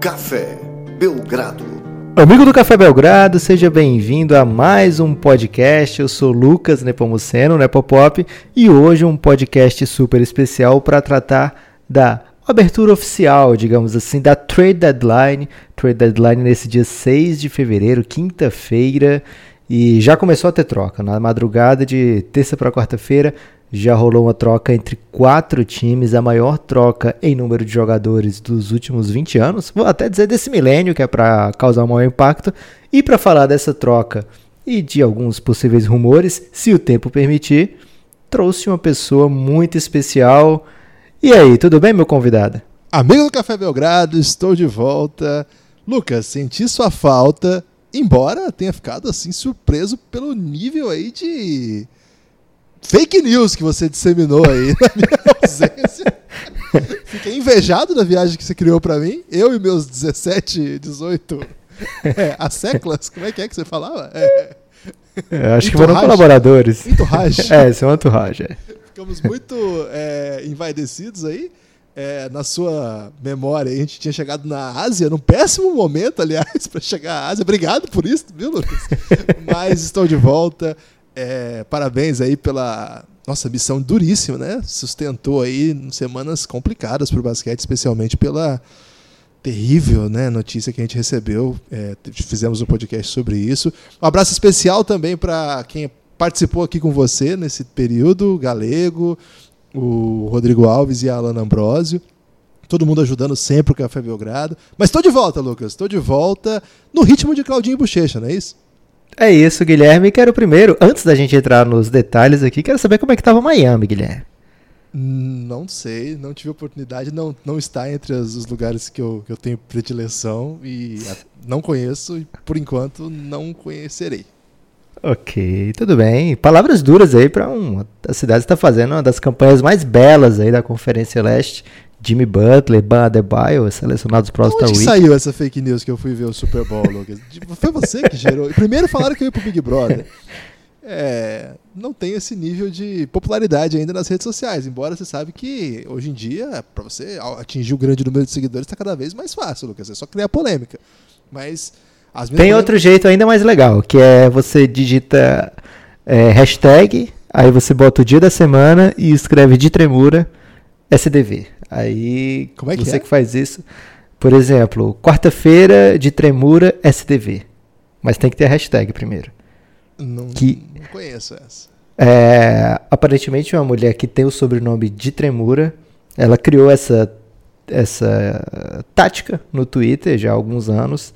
Café Belgrado. Amigo do Café Belgrado, seja bem-vindo a mais um podcast. Eu sou Lucas Nepomuceno, Nepopop, e hoje um podcast super especial para tratar da abertura oficial, digamos assim, da Trade Deadline. Trade Deadline nesse dia 6 de fevereiro, quinta-feira, e já começou a ter troca. Na madrugada de terça para quarta-feira, já rolou uma troca entre quatro times, a maior troca em número de jogadores dos últimos 20 anos, vou até dizer desse milênio, que é para causar um maior impacto. E para falar dessa troca e de alguns possíveis rumores, se o tempo permitir, trouxe uma pessoa muito especial. E aí, tudo bem, meu convidado? Amigo do Café Belgrado, estou de volta. Lucas, senti sua falta, embora tenha ficado assim surpreso pelo nível aí de fake news que você disseminou aí na minha ausência. Fiquei invejado da viagem que você criou para mim. Eu e meus 17, 18 é, as seclas, como é que é que você falava? É. Eu acho que foram colaboradores. Entourage. é, são entourage. É. Ficamos muito é, envaidecidos aí. É, na sua memória, a gente tinha chegado na Ásia, num péssimo momento, aliás, para chegar à Ásia. Obrigado por isso, viu, Lucas? Mas estou de volta. É, parabéns aí pela nossa missão duríssima, né? Sustentou aí semanas complicadas para o basquete, especialmente pela terrível né, notícia que a gente recebeu. É, fizemos um podcast sobre isso. Um abraço especial também para quem participou aqui com você nesse período, Galego, o Rodrigo Alves e a Alana Ambrosio. Todo mundo ajudando sempre o Café Belgrado. Mas estou de volta, Lucas. Estou de volta no ritmo de Claudinho e Bochecha, não é isso? É isso, Guilherme. Quero primeiro, antes da gente entrar nos detalhes aqui, quero saber como é que estava Miami, Guilherme. Não sei, não tive oportunidade, não, não está entre as, os lugares que eu, que eu tenho predileção e não conheço e por enquanto não conhecerei. Ok, tudo bem. Palavras duras aí para uma a cidade está fazendo uma das campanhas mais belas aí da Conferência Leste. Jimmy Butler, Ban Adebayo, selecionados para o All-Star Week. saiu essa fake news que eu fui ver o Super Bowl, Lucas? Foi você que gerou. Primeiro falaram que eu ia pro Big Brother. É, não tem esse nível de popularidade ainda nas redes sociais, embora você sabe que hoje em dia, para você atingir o grande número de seguidores, está cada vez mais fácil, Lucas. É só criar polêmica. Mas tem outro jeito ainda mais legal, que é você digita é, hashtag, aí você bota o dia da semana e escreve de tremura SDV. Aí Como é que você é? que faz isso. Por exemplo, quarta-feira de Tremura SDV. Mas tem que ter a hashtag primeiro. Não, que, não conheço essa. É, aparentemente uma mulher que tem o sobrenome de Tremura, ela criou essa, essa tática no Twitter já há alguns anos.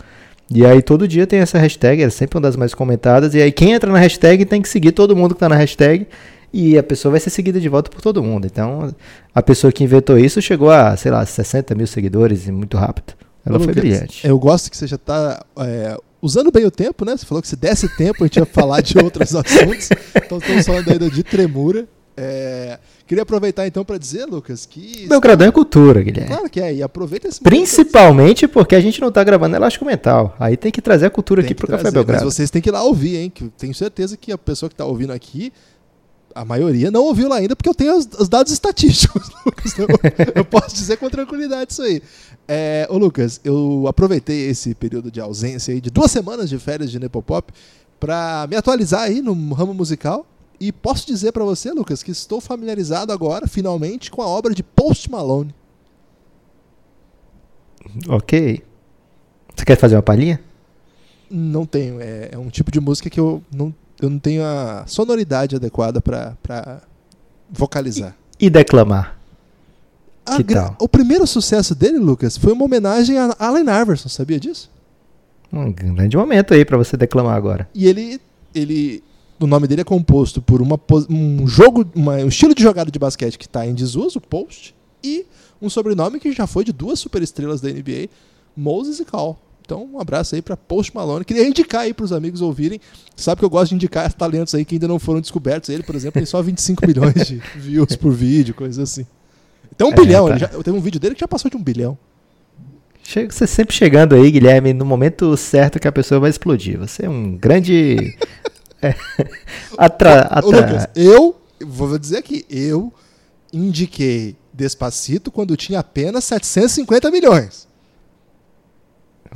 E aí todo dia tem essa hashtag, é sempre uma das mais comentadas. E aí quem entra na hashtag tem que seguir todo mundo que está na hashtag e a pessoa vai ser seguida de volta por todo mundo. Então, a pessoa que inventou isso chegou a, sei lá, 60 mil seguidores muito rápido. Ela foi brilhante. Eu gosto que você já está é, usando bem o tempo, né? Você falou que se desse tempo a gente ia falar de outros assuntos. Então, estamos falando ainda de tremura. É, queria aproveitar então para dizer, Lucas, que. Belgradão é cultura, Guilherme. Claro que é, e aproveita esse Principalmente porque a gente não está gravando elástico mental. Aí tem que trazer a cultura tem aqui para o Café Belgrado. Mas vocês têm que ir lá ouvir, hein? Que tenho certeza que a pessoa que está ouvindo aqui a maioria não ouviu lá ainda porque eu tenho os, os dados estatísticos, Lucas. Eu, eu, posso dizer com tranquilidade isso aí. É, ô Lucas, eu aproveitei esse período de ausência aí, de duas semanas de férias de Nepopop, para me atualizar aí no ramo musical. E posso dizer para você, Lucas, que estou familiarizado agora, finalmente, com a obra de Post Malone. Ok. Você quer fazer uma palhinha? Não tenho. É, é um tipo de música que eu não eu não tenho a sonoridade adequada para vocalizar. E, e declamar? que tal? O primeiro sucesso dele, Lucas, foi uma homenagem a Allen Iverson, sabia disso? Um grande momento aí para você declamar agora. E ele, ele, o nome dele é composto por uma, um jogo, uma, um estilo de jogada de basquete que está em desuso, post, e um sobrenome que já foi de duas superestrelas da NBA, Moses e Cal. Então, um abraço aí para Post Malone. Queria indicar aí para os amigos ouvirem. Sabe que eu gosto de indicar talentos aí que ainda não foram descobertos. Ele, por exemplo, tem só 25 milhões de views por vídeo, coisas assim. Tem um é, bilhão. Tá. Já, tem um vídeo dele que já passou de um bilhão. Chega, você sempre chegando aí, Guilherme, no momento certo que a pessoa vai explodir. Você é um grande. é, atra, atra... Ô, Lucas, eu vou dizer aqui, eu indiquei Despacito quando tinha apenas 750 milhões.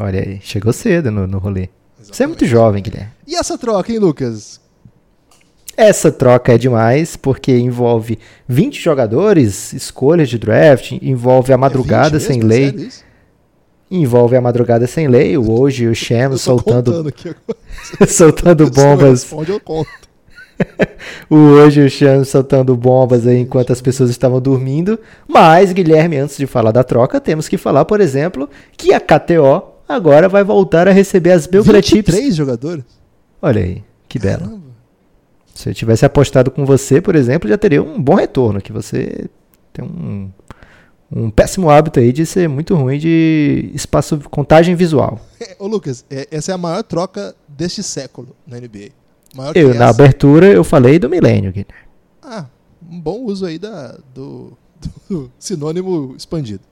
Olha aí, chegou cedo no, no rolê. Você é Exatamente. muito jovem, Guilherme. E essa troca, hein, Lucas? Essa troca é demais porque envolve 20 jogadores, escolhas de draft, envolve a madrugada É 20 sem mesmo? lei, envolve a madrugada sem lei, o hoje e o tô soltando, soltando bombas, responde, eu conto. o hoje e o Shem soltando bombas aí enquanto as pessoas estavam dormindo. Mas, Guilherme, antes de falar da troca, temos que falar, por exemplo, que a KTO agora vai voltar a receber as Chips. 23 jogadores? Olha aí, que belo. Caramba. Se eu tivesse apostado com você, por exemplo, já teria um bom retorno, que você tem um, um péssimo hábito aí de ser muito ruim de espaço contagem visual. Ô, Lucas, é- essa é a maior troca deste século na NBA. Maior Eu, na abertura, eu falei do milênio, Guilherme. Ah, um bom uso aí da, do, do sinônimo expandido.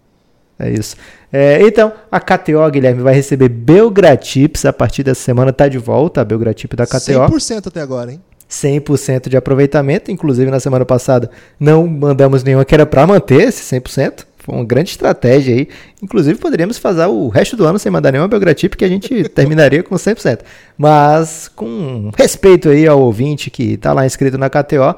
É isso. É, então, a KTO, Guilherme, vai receber Belgratips a partir dessa semana, tá de volta a Belgratip da KTO. 100% até agora, hein? 100% de aproveitamento. Inclusive, na semana passada, não mandamos nenhuma que era para manter esse 100%. Foi uma grande estratégia aí. Inclusive, poderíamos fazer o resto do ano sem mandar nenhuma Belgratip, que a gente terminaria com 100%. Mas, com respeito aí ao ouvinte que está lá inscrito na KTO,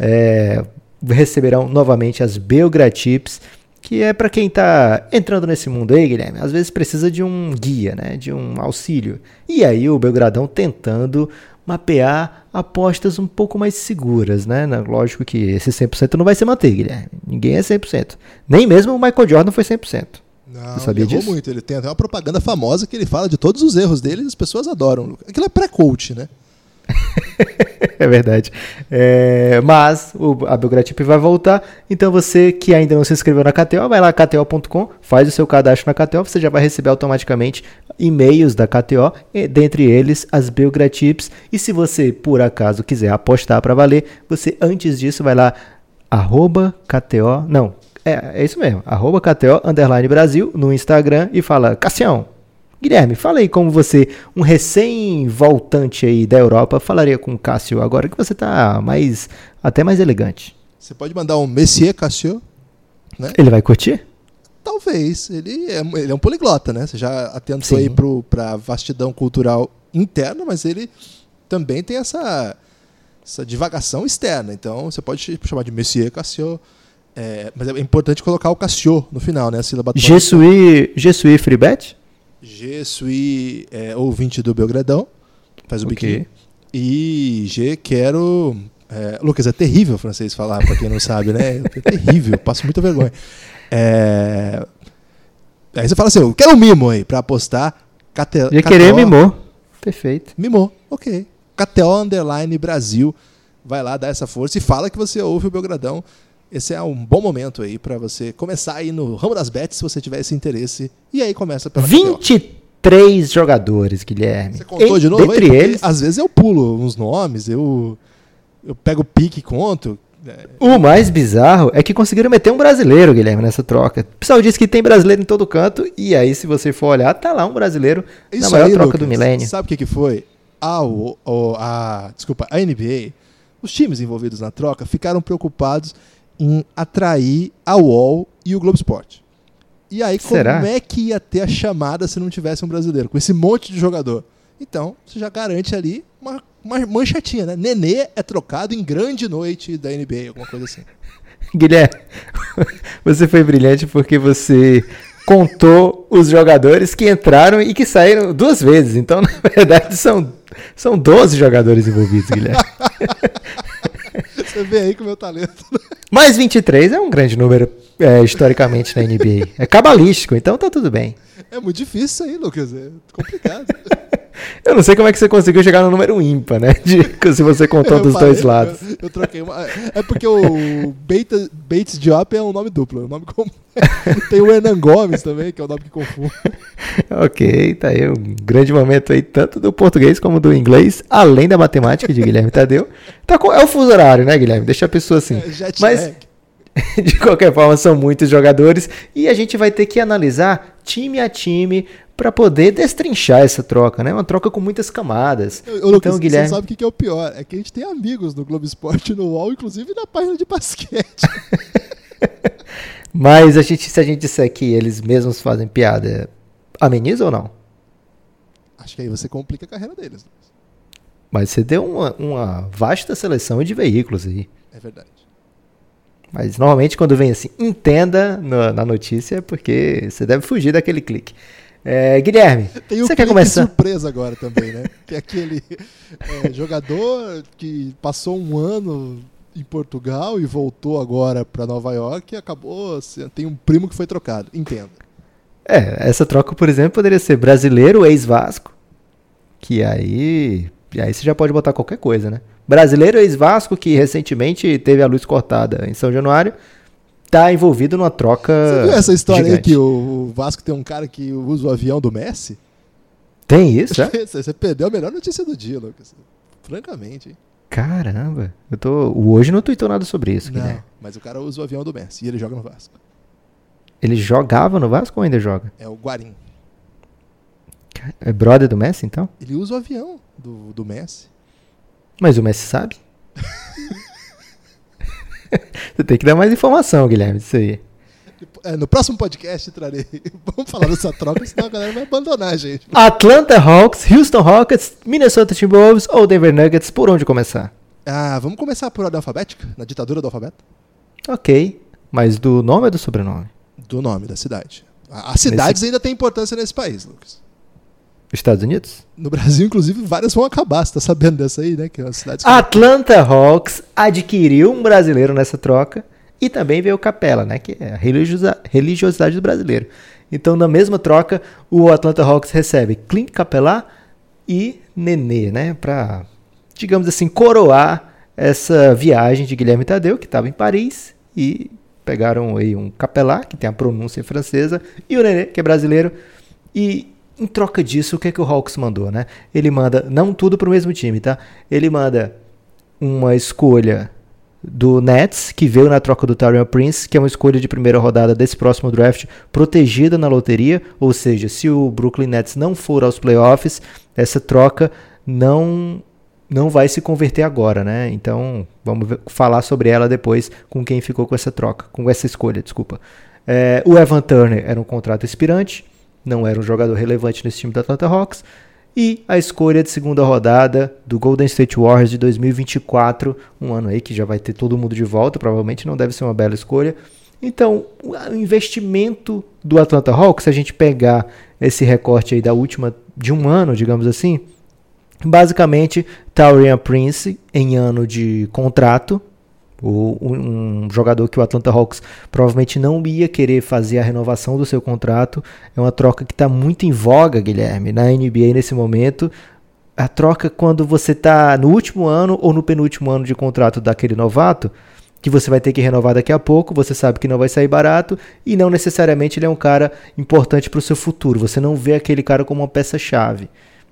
é, receberão novamente as Belgratips, que é para quem está entrando nesse mundo aí, Guilherme. Às vezes precisa de um guia, né? de um auxílio. E aí o Belgradão tentando mapear apostas um pouco mais seguras, né? Lógico que esse 100% não vai se manter, Guilherme. Ninguém é 100%. Nem mesmo o Michael Jordan foi 100%. Não, Você sabia disso? muito. Ele tem até uma propaganda famosa que ele fala de todos os erros dele e as pessoas adoram. Aquilo é pré-coach, né? é verdade. É, mas o, a Belgratip vai voltar. Então você que ainda não se inscreveu na KTO, vai lá kto.com, faz o seu cadastro na KTO, você já vai receber automaticamente e-mails da KTO, e, dentre eles as Belgratips. E se você por acaso quiser apostar para valer, você antes disso vai lá arroba KTO, não, é, é isso mesmo, arroba KTO underline Brasil no Instagram e fala, Cassião, Guilherme, fala aí como você, um recém-voltante aí da Europa, falaria com o Cássio agora que você tá mais, até mais elegante. Você pode mandar um Messier Cassio. Ele vai curtir? Talvez. Ele é, ele é um poliglota, né? Você já atentou Sim. aí pro, pra vastidão cultural interna, mas ele também tem essa, essa divagação externa. Então você pode ch- chamar de Messier Cassio. É, mas é importante colocar o Cassio no final, né? A sílaba tônica. Je suis, je Je suis é, ouvinte do Belgradão. Faz o Ok. biquinho. E G quero. é, Lucas, é terrível francês falar, pra quem não sabe, né? É terrível, passo muita vergonha. É, Aí você fala assim: eu quero um mimo aí pra apostar. Cate... Querer mimou. Perfeito. Mimou, ok. KTO Underline Brasil. Vai lá, dá essa força e fala que você ouve o Belgradão. Esse é um bom momento aí pra você começar aí no ramo das bets, se você tiver esse interesse. E aí começa pela KTO. 23 jogadores, Guilherme. Você contou E, de novo? aí? Dentre Porque eles, Às vezes eu pulo uns nomes, eu, eu pego o pique e conto. O mais bizarro é que conseguiram meter um brasileiro, Guilherme, nessa troca. O pessoal diz que tem brasileiro em todo canto, e aí, se você for olhar, tá lá um brasileiro na Isso maior aí, troca Lucas, do milênio. Sabe o que, que foi? A, o- a, desculpa, a NBA, os times envolvidos na troca ficaram preocupados em atrair a UOL e o Globo Esporte. E aí, como Será? é que ia ter a chamada se não tivesse um brasileiro? Com esse monte de jogador. Então, você já garante ali uma, uma manchetinha, né? Nenê é trocado em grande noite da NBA, alguma coisa assim. Guilherme, você foi brilhante porque você contou os jogadores que entraram e que saíram duas vezes. Então, na verdade, são, são 12 jogadores envolvidos, Guilherme. Você vê aí com o meu talento. Mas 23 é um grande número é, historicamente na NBA. É cabalístico, então tá tudo bem. É muito difícil isso aí, Lucas. É complicado. Eu não sei como é que você conseguiu chegar no número ímpar, né? De, se você contou Eu dos dois lados. Eu, eu troquei uma. É porque o Beta, Bates Diop é um nome duplo. É um nome comum. Tem o Hernan Gomes também, que é o nome que confunde. Ok, tá aí um grande momento aí, tanto do português como do inglês, além da matemática de Guilherme Tadeu. Tá com, é o fuso horário, né, Guilherme? Deixa a pessoa assim. É, Mas, de qualquer forma, são muitos jogadores e a gente vai ter que analisar time a time para poder destrinchar essa troca, né? Uma troca com muitas camadas. Ô, Lucas, então, Guilherme. você sabe o que que é o pior? É que a gente tem amigos no Globo Esporte no UOL, inclusive na página de basquete. Mas a gente, se a gente disser que eles mesmos fazem piada, ameniza ou não? Acho que aí você complica a carreira deles. Mas você deu uma, uma vasta seleção de veículos aí. É verdade. Mas normalmente quando vem assim, entenda na, na notícia, é porque você deve fugir daquele clique. É, Guilherme, Tem você quer começar? surpresa agora também, né? que é aquele é, jogador que passou um ano em Portugal e voltou agora para Nova York e acabou. tem um primo que foi trocado. Entenda. É, essa troca, por exemplo, poderia ser brasileiro, ex-Vasco, que aí, aí você já pode botar qualquer coisa, né? Brasileiro, ex-Vasco, que recentemente teve a luz cortada em São Januário, tá envolvido numa troca Você viu essa história aí que o Vasco tem um cara que usa o avião do Messi? Tem isso, é? Você perdeu a melhor notícia do dia, Lucas. Francamente, hein? Caramba, eu tô. Hoje não tweetou nada sobre isso, Não, Guilherme. mas o cara usa o avião do Messi e ele joga no Vasco. Ele jogava no Vasco ou ainda joga? É o Guarim. É brother do Messi, então? Ele usa o avião do, do Messi. Mas o Messi sabe? Você tem que dar mais informação, Guilherme, disso aí. É, no próximo podcast trarei. Vamos falar dessa troca, senão a galera vai abandonar a gente. Atlanta Hawks, Houston Rockets, Minnesota Timberwolves ou Denver Nuggets, por onde começar? Ah, vamos começar por ordem alfabética? Na ditadura do alfabeto? Ok, mas do nome ou do sobrenome? Do nome da cidade. As cidades ainda têm importância nesse país, Lucas. Estados Unidos? No Brasil, inclusive, várias vão acabar. Você tá sabendo dessa aí, né? Que as cidades. Atlanta Hawks adquiriu um brasileiro nessa troca e também veio o Capela, né? Que é a religiosidade do brasileiro. Então, na mesma troca, o Atlanta Hawks recebe Clint Capela e Nenê, né? Pra, digamos assim, coroar essa viagem de Guilherme Tadeu, que estava em Paris, e pegaram aí um Capelá, que tem a pronúncia francesa, e o Nenê, que é brasileiro, e em troca disso, o que, é que o Hawks mandou, né? Ele manda, não tudo pro mesmo time, tá? Ele manda uma escolha do Nets, que veio na troca do Tyrion Prince, que é uma escolha de primeira rodada desse próximo draft, protegida na loteria, ou seja, se o Brooklyn Nets não for aos playoffs, essa troca não não vai se converter agora, né? Então, vamos ver- falar sobre ela depois com quem ficou com essa troca, com essa escolha, desculpa. É, o Evan Turner era um contrato expirante, não era um jogador relevante nesse time da Atlanta Hawks. E a escolha de segunda rodada do Golden State Warriors de 2024, um ano aí que já vai ter todo mundo de volta, provavelmente não deve ser uma bela escolha. Então, o investimento do Atlanta Hawks, se a gente pegar esse recorte aí da última de um ano, digamos assim, basicamente Taurian Prince em ano de contrato, o- um jogador que o Atlanta Hawks provavelmente não ia querer fazer a renovação do seu contrato. É uma troca que está muito em voga, Guilherme, na NBA nesse momento. A troca quando você está no último ano ou no penúltimo ano de contrato daquele novato, que você vai ter que renovar daqui a pouco, você sabe que não vai sair barato e não necessariamente ele é um cara importante para o seu futuro. Você não vê aquele cara como uma peça-chave.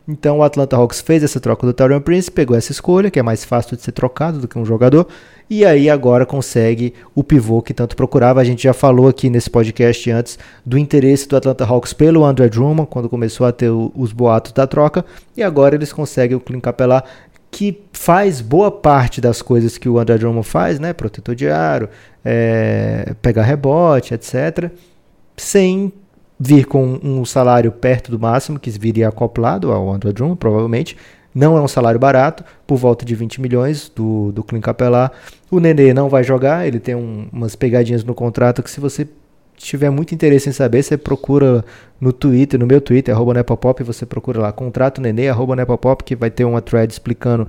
Então o Atlanta Hawks fez essa troca do Tyrion Prince, pegou essa escolha, que é mais fácil de ser trocado do que um jogador, e aí agora consegue o pivô que tanto procurava. A gente já falou aqui nesse podcast antes do interesse do Atlanta Hawks pelo André Drummond, quando começou a ter o- os boatos da troca, e agora eles conseguem o Clint Capela, que faz boa parte das coisas que o André Drummond faz, né? Protetor de aro, é, pegar rebote, etc. Sem vir com um salário perto do máximo, que viria acoplado ao André Drummond, provavelmente. Não é um salário barato, por volta de 20 milhões do, do Clint Capela. O Nenê não vai jogar, ele tem um- umas pegadinhas no contrato que se você tiver muito interesse em saber, você procura no Twitter, no meu Twitter, arroba Nepopop, você procura lá, contrato Nenê, arroba Nepopop, que vai ter uma thread explicando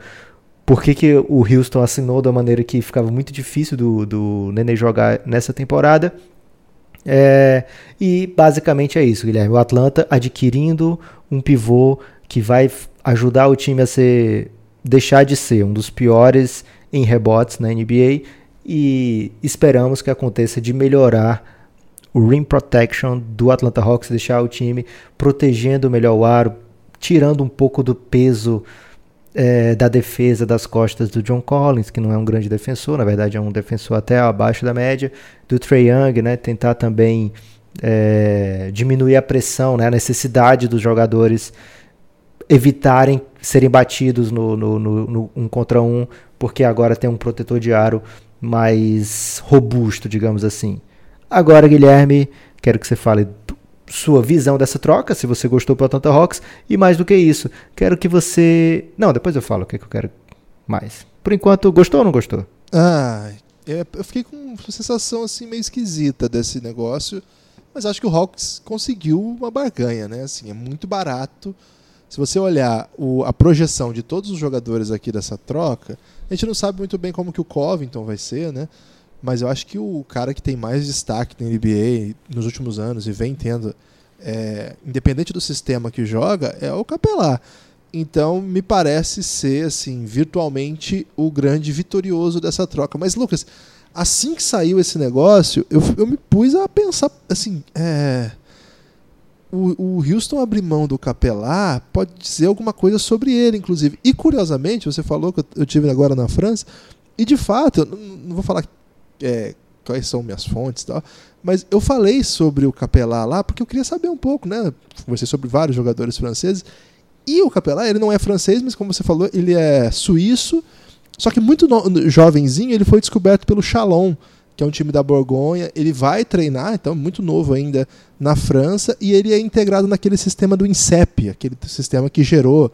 por que, que o Houston assinou da maneira que ficava muito difícil do, do Nenê jogar nessa temporada. É, e basicamente é isso, Guilherme. O Atlanta adquirindo um pivô que vai ajudar o time a ser deixar de ser um dos piores em rebotes na NBA e esperamos que aconteça de melhorar o rim protection do Atlanta Hawks, deixar o time protegendo melhor o aro, tirando um pouco do peso é, da defesa das costas do John Collins, que não é um grande defensor, na verdade é um defensor até abaixo da média, do Trey Young, né, tentar também é, diminuir a pressão, né, a necessidade dos jogadores evitarem serem batidos no, no, no, no um contra um, porque agora tem um protetor de aro mais robusto, digamos assim. Agora, Guilherme, quero que você fale sua visão dessa troca, se você gostou do Atlanta Hawks, e mais do que isso, quero que você. Não, depois eu falo o que, que eu quero mais. Por enquanto, gostou ou não gostou? Ah, eu fiquei com uma sensação assim meio esquisita desse negócio, mas acho que o Hawks conseguiu uma barganha, né? Assim, é muito barato. Se você olhar o, a projeção de todos os jogadores aqui dessa troca, a gente não sabe muito bem como que o Covington vai ser, né? Mas eu acho que o cara que tem mais destaque na NBA nos últimos anos e vem tendo, é, independente do sistema que joga, é o Capelá. Então, me parece ser, assim, virtualmente o grande vitorioso dessa troca. Mas, Lucas, assim que saiu esse negócio, eu, eu me pus a pensar, assim, é, o, o Houston abrir mão do Capelá pode dizer alguma coisa sobre ele, inclusive. E, curiosamente, você falou que eu tive agora na França, e de fato, eu não vou falar é, quais são minhas fontes e tal, mas eu falei sobre o Capelá lá porque eu queria saber um pouco, né? Conversei sobre vários jogadores franceses e o Capelá, ele não é francês, mas como você falou, ele é suíço. Só que muito no, jovenzinho, ele foi descoberto pelo Chalon, que é um time da Borgonha. Ele vai treinar, então muito novo ainda, na França, e ele é integrado naquele sistema do INSEP, aquele sistema que gerou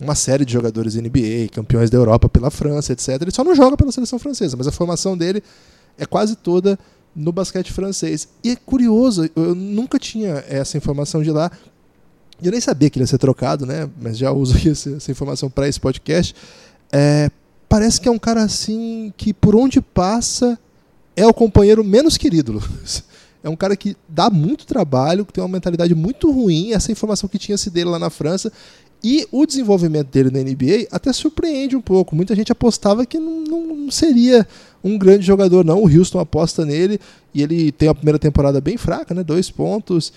uma série de jogadores NBA, campeões da Europa pela França, etc. Ele só não joga pela seleção francesa, mas a formação dele é quase toda no basquete francês. E é curioso, eu nunca tinha essa informação de lá, eu nem sabia que ele ia ser trocado, né? Mas já uso essa, essa informação para esse podcast. É, parece que é um cara assim que por onde passa é o companheiro menos querido, Lucas. É um cara que dá muito trabalho, que tem uma mentalidade muito ruim. Essa informação que tinha se dele lá na França. E o desenvolvimento dele na NBA até surpreende um pouco. Muita gente apostava que não, não, seria um grande jogador, não. O Houston aposta nele e ele tem a primeira temporada bem fraca, né? Dois pontos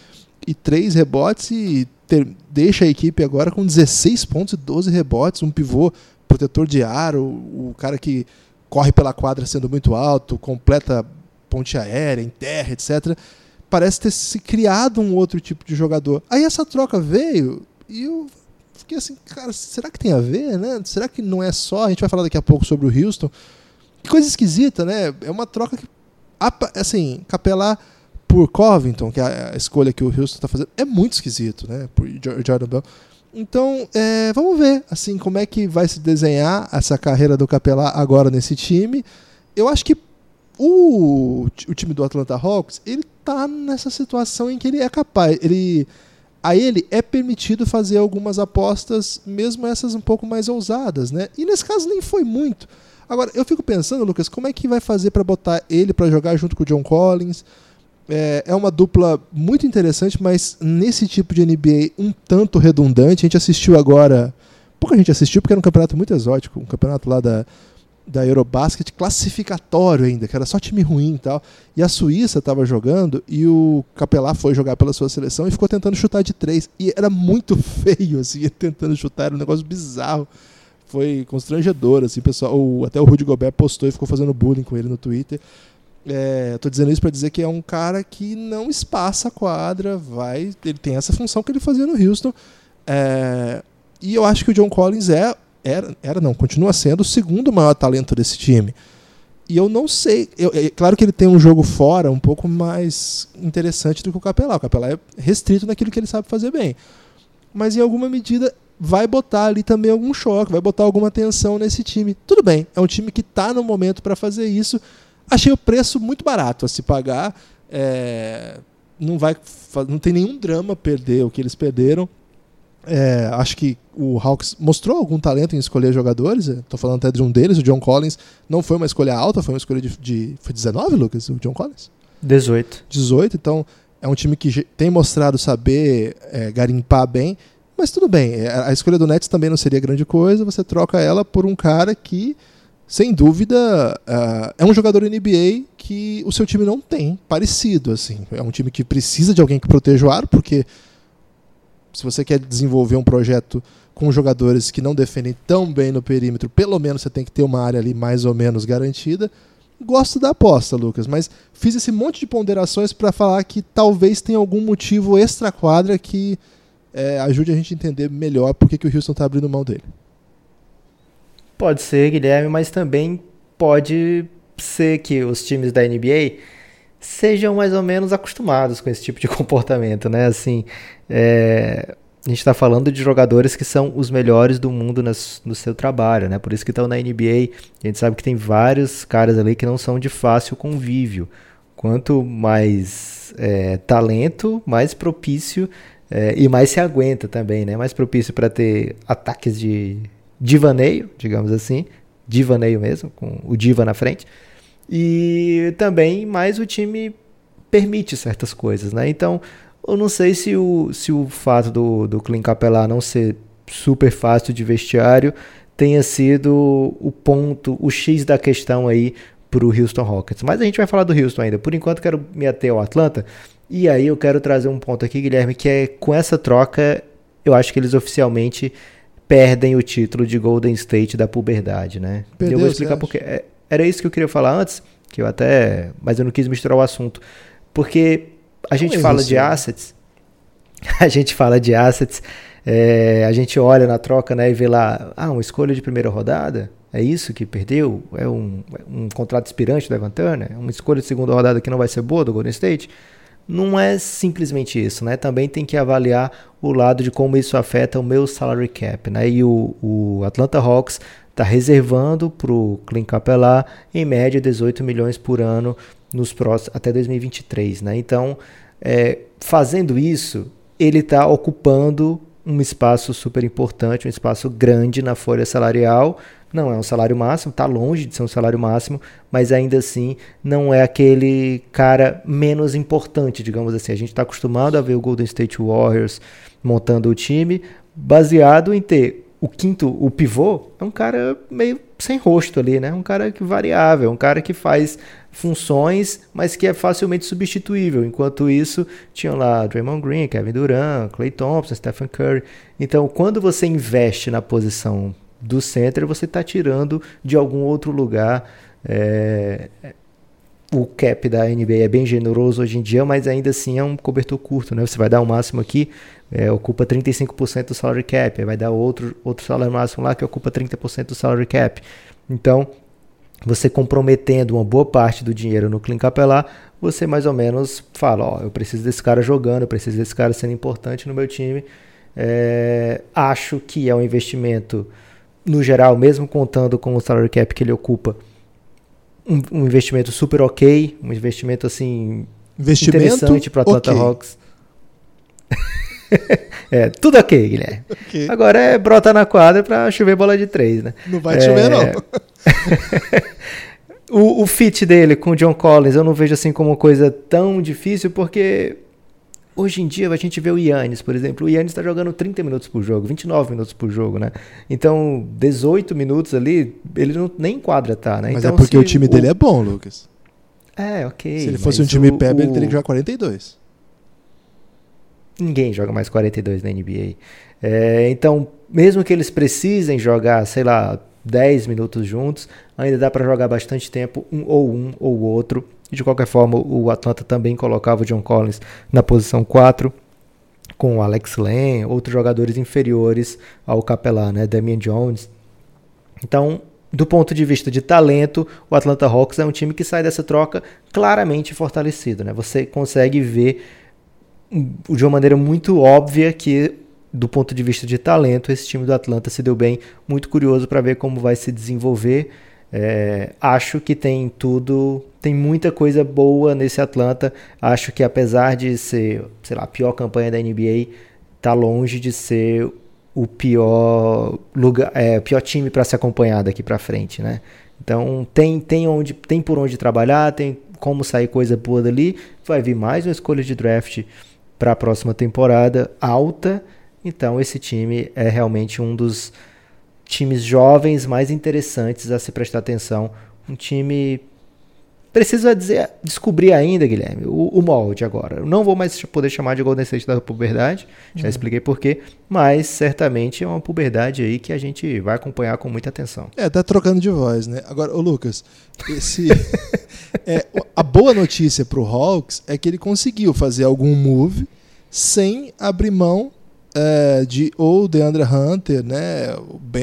e três rebotes e ter, deixa a equipe agora com 16 pontos e 12 rebotes, um pivô protetor de aro, o, o cara que corre pela quadra sendo muito alto, completa ponte aérea, em terra, etc. Parece ter se criado um outro tipo de jogador. Aí essa troca veio e eu fiquei assim, cara, será que tem a ver, né? Será que não é só? A gente vai falar daqui a pouco sobre o Houston. Que coisa esquisita, né? É uma troca que, assim, capelar por Covington, que é a escolha que o Houston está fazendo, é muito esquisito, né? Por Jordan Bell. Então, é, vamos ver assim como é que vai se desenhar essa carreira do Capelá agora nesse time. Eu acho que o, o time do Atlanta Hawks, ele tá nessa situação em que ele é capaz, ele a ele é permitido fazer algumas apostas, mesmo essas um pouco mais ousadas, né? E nesse caso nem foi muito. Agora, eu fico pensando, Lucas, como é que vai fazer para botar ele para jogar junto com o John Collins? É, é uma dupla muito interessante, mas nesse tipo de NBA um tanto redundante. A gente assistiu agora. Pouca gente assistiu porque era um campeonato muito exótico, um campeonato lá da, da Eurobasket classificatório ainda, que era só time ruim e tal. E a Suíça estava jogando e o Capelá foi jogar pela sua seleção e ficou tentando chutar de três. E era muito feio, assim, tentando chutar, era um negócio bizarro. Foi constrangedor, assim, pessoal. Até o Rudy Gobert postou e ficou fazendo bullying com ele no Twitter. É, tô dizendo isso para dizer que é um cara que não espaça a quadra, vai, ele tem essa função que ele fazia no Houston. É, e eu acho que o John Collins é, era, era, não, continua sendo o segundo maior talento desse time. E eu não sei, eu, é claro que ele tem um jogo fora um pouco mais interessante do que o Capelá. O Capelá é restrito naquilo que ele sabe fazer bem. Mas em alguma medida vai botar ali também algum choque, vai botar alguma tensão nesse time. Tudo bem, é um time que está no momento para fazer isso Achei o preço muito barato a se pagar. É, não, vai, não tem nenhum drama perder o que eles perderam. É, acho que o Hawks mostrou algum talento em escolher jogadores. Estou falando até de um deles, o John Collins. Não foi uma escolha alta, foi uma escolha de. de foi 19, Lucas? O John Collins? 18. 18, então é um time que tem mostrado saber é, garimpar bem. Mas tudo bem, é, a escolha do Nets também não seria grande coisa. Você troca ela por um cara que sem dúvida, uh, é um jogador NBA que o seu time não tem, parecido. assim. É um time que precisa de alguém que proteja o ar, porque se você quer desenvolver um projeto com jogadores que não defendem tão bem no perímetro, pelo menos você tem que ter uma área ali mais ou menos garantida. Gosto da aposta, Lucas, mas fiz esse monte de ponderações para falar que talvez tenha algum motivo extra-quadra que é, ajude a gente a entender melhor por que, que o Houston está abrindo mão dele. Pode ser, Guilherme, mas também pode ser que os times da NBA sejam mais ou menos acostumados com esse tipo de comportamento, né? Assim, é, a gente está falando de jogadores que são os melhores do mundo nas, no seu trabalho, né? Por isso que estão na NBA. A gente sabe que tem vários caras ali que não são de fácil convívio. Quanto mais é, talento, mais propício é, e mais se aguenta também, né? Mais propício para ter ataques de divaneio, digamos assim, divaneio mesmo, com o diva na frente. E também mais o time permite certas coisas, né? Então, eu não sei se o, se o fato do, do Clint Capela não ser super fácil de vestiário tenha sido o ponto, o X da questão aí para o Houston Rockets. Mas a gente vai falar do Houston ainda. Por enquanto, quero me ater ao Atlanta. E aí eu quero trazer um ponto aqui, Guilherme, que é com essa troca, eu acho que eles oficialmente perdem o título de Golden State da puberdade, né? Perdeu, e eu vou explicar porque é, era isso que eu queria falar antes, que eu até, mas eu não quis misturar o assunto, porque a gente fala de assets, a gente fala de assets, é, a gente olha na troca, né, e vê lá, ah, uma escolha de primeira rodada, é isso que perdeu? É um, um contrato inspirante do Evan Turner? Uma escolha de segunda rodada que não vai ser boa do Golden State? Não é simplesmente isso, né? Também tem que avaliar o lado de como isso afeta o meu salary cap, né? E o, o Atlanta Hawks está reservando para o Clint Capela em média 18 milhões por ano nos próximos até 2023, né? Então, é, fazendo isso, ele está ocupando um espaço super importante, um espaço grande na folha salarial não é um salário máximo, está longe de ser um salário máximo, mas ainda assim não é aquele cara menos importante, digamos assim. A gente está acostumado a ver o Golden State Warriors montando o time baseado em ter o quinto, o pivô, é um cara meio sem rosto ali, né? Um cara que variável, um cara que faz funções, mas que é facilmente substituível. Enquanto isso, tinham lá Draymond Green, Kevin Durant, Clay Thompson, Stephen Curry. Então, quando você investe na posição do center, você está tirando de algum outro lugar. É, o cap da NBA é bem generoso hoje em dia, mas ainda assim é um cobertor curto, né? Você vai dar o um máximo aqui, é, ocupa 35% do salary cap, vai dar outro, outro salário máximo lá que ocupa 30% do salary cap. Então, você comprometendo uma boa parte do dinheiro no Clean Capelá, você mais ou menos fala, ó, eu preciso desse cara jogando, eu preciso desse cara sendo importante no meu time. É, acho que é um investimento no geral, mesmo contando com o salary cap que ele ocupa, um, um investimento super ok, um investimento assim investimento interessante para Atlanta okay. Hawks. é, tudo ok, Guilherme. Okay. Agora é brota na quadra para chover bola de três, né? Não vai é... chover, não. o, o fit dele com o John Collins eu não vejo assim como uma coisa tão difícil, porque Hoje em dia a gente vê o Yannis, por exemplo. O Yannis está jogando 30 minutos por jogo, 29 minutos por jogo, né? Então, 18 minutos ali, ele não, nem quadra tá, né? Mas então, é porque o time o... dele é bom, Lucas. É, ok. Se ele fosse um time o, PEB, ele teria que jogar 42. Ninguém joga mais 42 na NBA. É, então, mesmo que eles precisem jogar, sei lá, 10 minutos juntos, ainda dá para jogar bastante tempo, um ou um ou outro. De qualquer forma, o Atlanta também colocava o John Collins na posição 4, com o Alex Len, outros jogadores inferiores ao Capelá, né? Damian Jones. Então, do ponto de vista de talento, o Atlanta Hawks é um time que sai dessa troca claramente fortalecido. Né? Você consegue ver de uma maneira muito óbvia que, do ponto de vista de talento, esse time do Atlanta se deu bem. Muito curioso para ver como vai se desenvolver. É, acho que tem tudo, tem muita coisa boa nesse Atlanta. Acho que apesar de ser, sei lá, a pior campanha da NBA, tá longe de ser o pior lugar, é, pior time para se acompanhar daqui para frente, né? Então tem tem onde tem por onde trabalhar, tem como sair coisa boa dali. Vai vir mais uma escolha de draft para a próxima temporada alta. Então esse time é realmente um dos times jovens mais interessantes a se prestar atenção. Um time precisa dizer, descobrir ainda, Guilherme, o, o, molde agora. Eu não vou mais poder chamar de Golden State da puberdade, já uhum. expliquei porquê, mas certamente é uma puberdade aí que a gente vai acompanhar com muita atenção. É, tá trocando de voz, né? Agora, ô Lucas, esse, é, a boa notícia pro Hawks é que ele conseguiu fazer algum move sem abrir mão é, de ou DeAndre Hunter, né,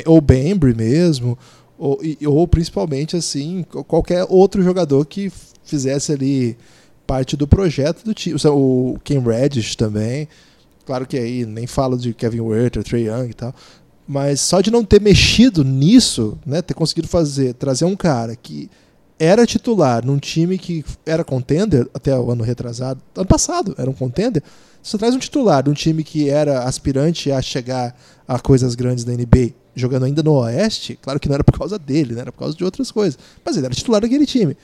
ou Bembry mesmo, ou, ou principalmente assim qualquer outro jogador que fizesse ali parte do projeto do time. O Ken Reddish também. Claro que aí nem falo de Kevin Werther, Trey Young e tal. Mas só de não ter mexido nisso, né, ter conseguido fazer, trazer um cara que era titular num time que era contender até o ano retrasado, ano passado era um contender. Você traz um titular de um time que era aspirante a chegar a coisas grandes da NBA, jogando ainda no Oeste, claro que não era por causa dele, né, era por causa de outras coisas, mas ele era titular daquele time.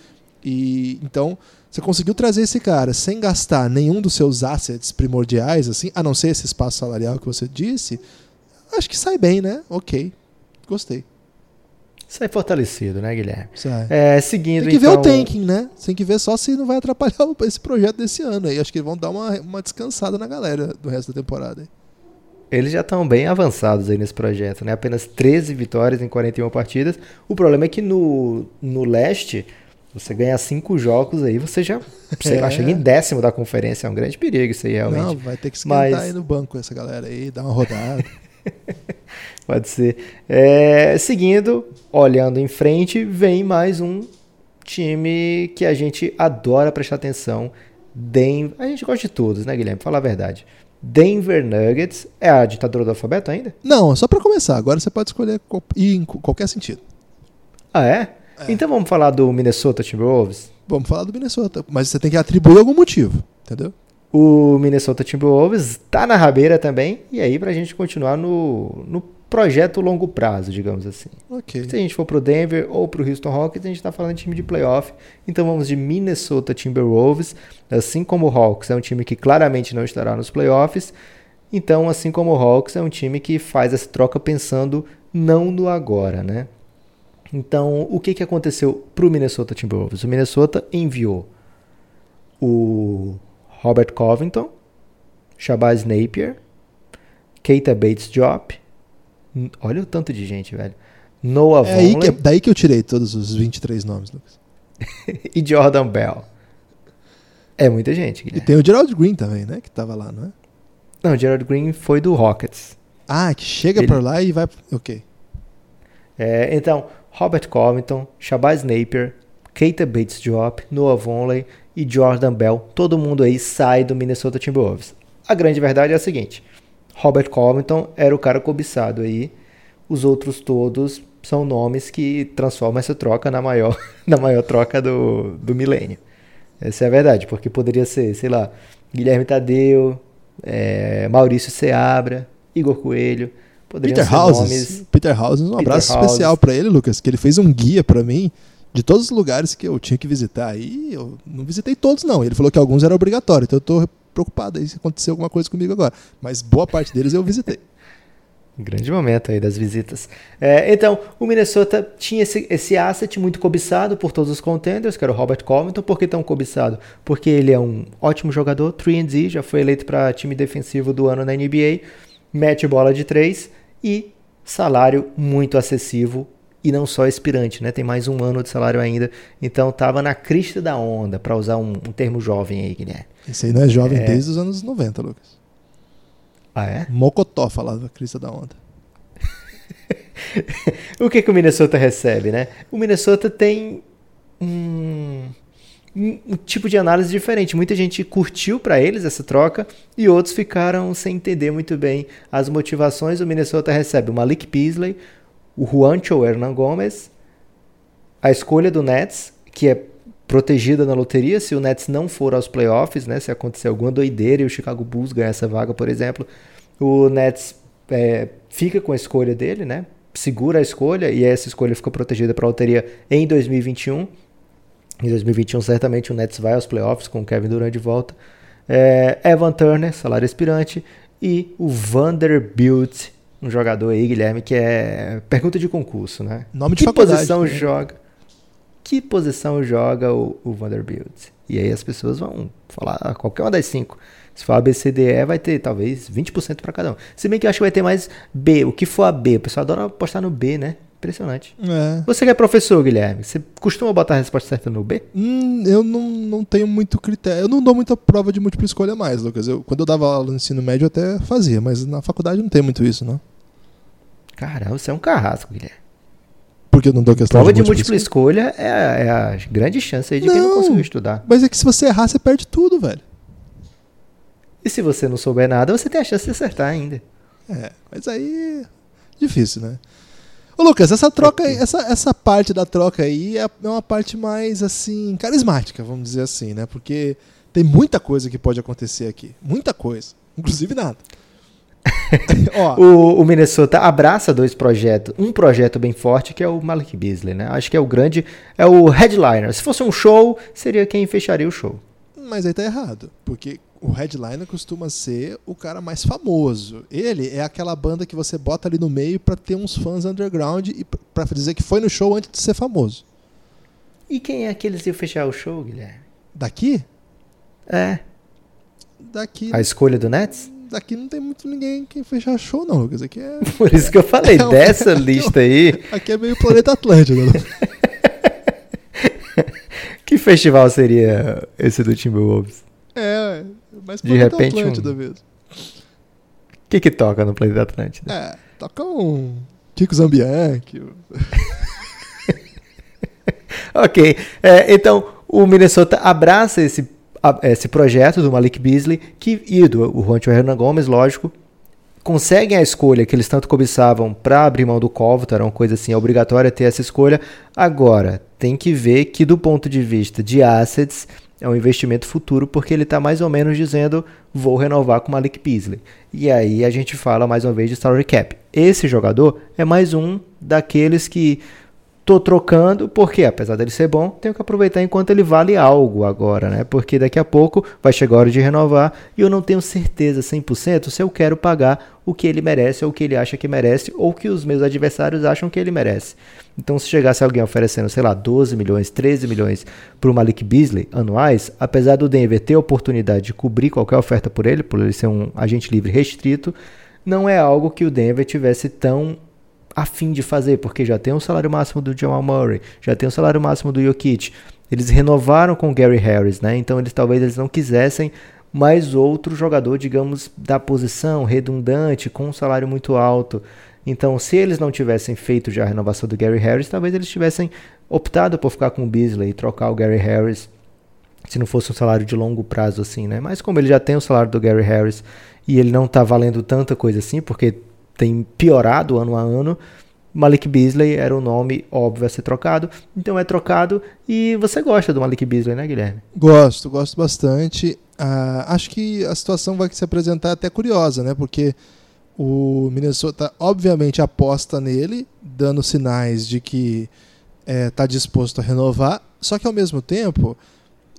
E então você conseguiu trazer esse cara sem gastar nenhum dos seus assets primordiais, assim, a não ser esse espaço salarial que você disse, acho que sai bem, né? Ok. Gostei. Sai fortalecido, né, Guilherme? Sai. É, seguindo, Tem que então, ver o tanking, né? Tem que ver só se não vai atrapalhar esse projeto desse ano aí. Acho que eles vão dar uma, uma descansada na galera do resto da temporada. aí. Eles já estão bem avançados aí nesse projeto, né? Apenas 13 vitórias em 41 partidas. O problema é que no, no leste, você ganha 5 jogos aí, você já, sei lá, É. chega em décimo da conferência. É um grande perigo isso aí, realmente. Não, vai ter que esquentar Mas- aí no banco essa galera aí, dar uma rodada. Pode ser. É, seguindo, olhando em frente, vem mais um time que a gente adora prestar atenção. Den... A gente gosta de todos, né, Guilherme? Fala a verdade. Denver Nuggets. É a ditadura do alfabeto ainda? não, só pra começar. Agora você pode escolher co- ir em qualquer sentido. Ah, é? Então vamos falar do Minnesota Timberwolves? Vamos falar do Minnesota. Mas você tem que atribuir algum motivo, entendeu? O Minnesota Timberwolves tá na rabeira também. E aí, pra gente continuar no, no projeto longo prazo, digamos assim. Ok. Se a gente for pro Denver ou pro Houston Rockets, a gente tá falando de time de playoff. Então vamos de Minnesota Timberwolves. Assim como o Hawks é um time que claramente não estará nos playoffs. Então, assim como o Hawks, é um time que faz essa troca pensando não no agora, né? Então, o que, que aconteceu pro Minnesota Timberwolves? O Minnesota enviou o Robert Covington, Shabazz Napier, Keita Bates-Diop, N- olha o tanto de gente, velho. Noah É aí Vonleh que, daí que eu tirei todos os 23 nomes, Lucas. e Jordan Bell. É muita gente, E Guilherme. tem o Gerald Green também, né? Que tava lá, não é? Não, o Gerald Green foi do Rockets. Ah, que chega Ele- por lá e vai. Ok. É, então, Robert Covington, Shabazz Napier, Keita Bates-Diop, Noah Vonleh e Jordan Bell, todo mundo aí sai do Minnesota Timberwolves. A grande verdade é a seguinte: Robert Covington era o cara cobiçado aí, os outros todos são nomes que transformam essa troca na maior, na maior troca do, do milênio. Essa é a verdade, porque poderia ser, sei lá, Guilherme Tadeu, é, Maurício Seabra, Igor Coelho. Poderiam Peter ser Houses. nomes Peter Houses, um Peter abraço Houses. especial pra ele, Lucas, que ele fez um guia pra mim de todos os lugares que eu tinha que visitar. E eu não visitei todos, não. Ele falou que alguns eram obrigatórios, então eu tô preocupado aí se acontecer alguma coisa comigo agora. Mas boa parte deles eu visitei. Grande momento aí das visitas. É, então, o Minnesota tinha esse, esse asset muito cobiçado por todos os contenders, que era o Robert Covington. Por que tão cobiçado? Porque ele é um ótimo jogador, 3D, já foi eleito para time defensivo do ano na NBA, mete bola de 3 e salário muito acessível e não só expirante, né? Tem mais um ano de salário ainda. Então, tava na crista da onda, para usar um, um termo jovem aí, Guilherme. Esse aí não é jovem É. desde os anos 90, Lucas. Ah, é? Mocotó falava Crista da Onda. O que, que o Minnesota recebe, né? O Minnesota tem um, um- um tipo de análise diferente. Muita gente curtiu para eles essa troca e outros ficaram sem entender muito bem as motivações. O Minnesota recebe o Malik Beasley, o Juancho Hernan Gomes, a escolha do Nets, que é protegida na loteria se o Nets não for aos playoffs, né? Se acontecer alguma doideira e o Chicago Bulls ganhar essa vaga, por exemplo, o Nets é, fica com a escolha dele, né? Segura a escolha e essa escolha fica protegida para a loteria em 2021. Em 2021, certamente o Nets vai aos playoffs com o Kevin Durant de volta. É, Evan Turner, salário expirante. E o Vanderbilt, um jogador aí, Guilherme, que é pergunta de concurso, né? Nome de que posição né? joga? Que posição joga o, o Vanderbilt? E aí as pessoas vão falar qualquer uma das cinco. Se for A, B, C, D, E, vai ter talvez 20% para cada um. Se bem que eu acho que vai ter mais B. O que for a B? O pessoal adora apostar no B, né? Impressionante. É. Você que é professor, Guilherme, você costuma botar a resposta certa no B? Hum, eu não, não tenho muito critério. Eu não dou muita prova de múltipla escolha mais, Lucas. Eu, quando eu dava aula no ensino médio, eu até fazia, mas na faculdade não tem muito isso, não. Caramba, você é um carrasco, Guilherme. porque não deu questão Prova de múltipla escolha é, a- é a grande chance aí de quem não Não. conseguiu estudar. Mas é que se você errar, você perde tudo, velho. E se você não souber nada, você tem a chance de acertar ainda. É, mas aí. Difícil, né? Ô, Lucas, essa troca aí, essa, essa parte da troca aí é é uma parte mais, assim, carismática, vamos dizer assim, né? Porque tem muita coisa que pode acontecer aqui. Muita coisa. Inclusive nada. Ó, O, o Minnesota abraça dois projetos. Um projeto bem forte que é o Malik Beasley, né? Acho que é o grande, é o headliner. Se fosse um show, seria quem fecharia o show. mas aí tá errado. Porque o headliner costuma ser o cara mais famoso. Ele é aquela banda que você bota ali no meio pra ter uns fãs underground e pra- pra dizer que foi no show antes de ser famoso. E quem é que eles iam fechar o show, Guilherme? Daqui? É, Daqui. a escolha do Nets? Daqui não tem muito ninguém que fechar show, não, Lucas. Aqui é, Por isso que eu falei, É, dessa lista aí, aqui é meio planeta Atlântida. né? que festival seria esse do Timberwolves? É, mas De planeta repente, Atlântida um- mesmo. O que que toca no Planeta Atlântida? É, toca um Kiko Zambianchi. Ok, é, então o Minnesota abraça esse, esse projeto do Malik Beasley que, e do o Juancho Hernan Gomes, lógico, conseguem a escolha que eles tanto cobiçavam para abrir mão do Covington, era uma coisa assim, obrigatória ter essa escolha. Agora, tem que ver que do ponto de vista de assets, é um investimento futuro, porque ele está mais ou menos dizendo, vou renovar com o Malik Beasley. E aí a gente fala mais uma vez de salary cap. Esse jogador é mais um daqueles que tô trocando porque, apesar dele ser bom, tenho que aproveitar enquanto ele vale algo agora, né? Porque daqui a pouco vai chegar a hora de renovar e eu não tenho certeza 100% se eu quero pagar o que ele merece ou o que ele acha que merece ou que os meus adversários acham que ele merece. Então, se chegasse alguém oferecendo, sei lá, 12 milhões, 13 milhões para o Malik Beasley anuais, apesar do Denver ter a oportunidade de cobrir qualquer oferta por ele, por ele ser um agente livre restrito, não é algo que o Denver tivesse tão a fim de fazer, porque já tem o salário máximo do Jamal Murray, já tem o salário máximo do Jokic. Eles renovaram com o Gary Harris, né? Então eles talvez eles não quisessem mais outro jogador, digamos, da posição redundante com um salário muito alto. Então, se eles não tivessem feito já a renovação do Gary Harris, talvez eles tivessem optado por ficar com o Beasley e trocar o Gary Harris se não fosse um salário de longo prazo assim, né? Mas como ele já tem o salário do Gary Harris e ele não tá valendo tanta coisa assim, porque tem piorado ano a ano, Malik Beasley era o nome óbvio a ser trocado. Então é trocado e você gosta do Malik Beasley, né, Guilherme? Gosto, gosto bastante. Ah, acho que a situação vai se apresentar até curiosa, né? Porque o Minnesota, obviamente, aposta nele, dando sinais de que está disposto a renovar. Só que, ao mesmo tempo,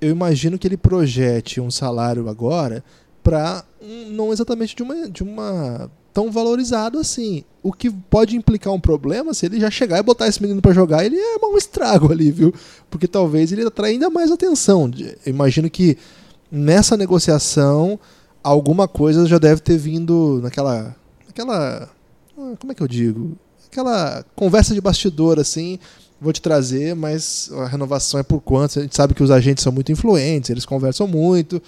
eu imagino que ele projete um salário agora para um, não exatamente de uma, de uma tão valorizado assim. O que pode implicar um problema se ele já chegar e botar esse menino para jogar, ele é um estrago ali, viu? Porque talvez ele atraia ainda mais atenção. Eu imagino que nessa negociação alguma coisa já deve ter vindo naquela aquela ah, como é que eu digo? Aquela conversa de bastidor assim, vou te trazer, mas a renovação é por quanto? A gente sabe que os agentes são muito influentes, eles conversam muito.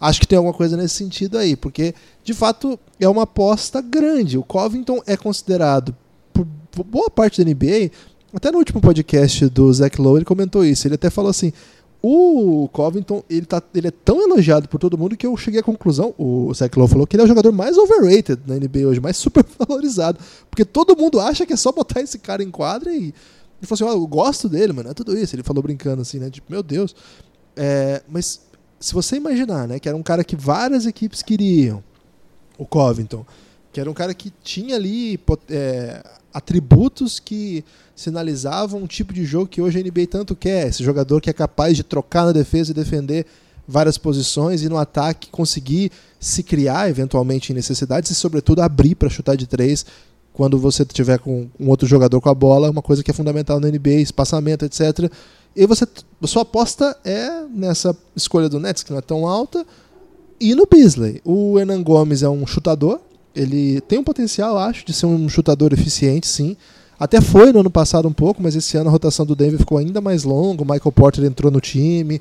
Acho que tem alguma coisa nesse sentido aí, porque de fato é uma aposta grande. O Covington é considerado por boa parte da NBA, até no último podcast do Zach Lowe ele comentou isso. Ele até falou assim: o Covington ele, tá, ele é tão elogiado por todo mundo que eu cheguei à conclusão. O Zach Lowe falou que ele é o jogador mais overrated na NBA hoje, mais supervalorizado, porque todo mundo acha que é só botar esse cara em quadra e ele falou assim: ó, eu gosto dele, mano, é tudo isso. Ele falou brincando assim, né? Tipo, meu Deus. É, mas se você imaginar, né, que era um cara que várias equipes queriam, o Covington, que era um cara que tinha ali é, atributos que sinalizavam um tipo de jogo que hoje a NBA tanto quer, esse jogador que é capaz de trocar na defesa e defender várias posições e no ataque conseguir se criar eventualmente em necessidades e sobretudo abrir para chutar de três quando você tiver com um outro jogador com a bola, uma coisa que é fundamental na NBA, espaçamento, etc. E você, sua aposta é nessa escolha do Nets, que não é tão alta, e no Beasley. O Hernan Gomes é um chutador, ele tem um potencial, acho, de ser um chutador eficiente, sim. Até foi no ano passado um pouco, mas esse ano a rotação do Denver ficou ainda mais longa. O Michael Porter entrou no time,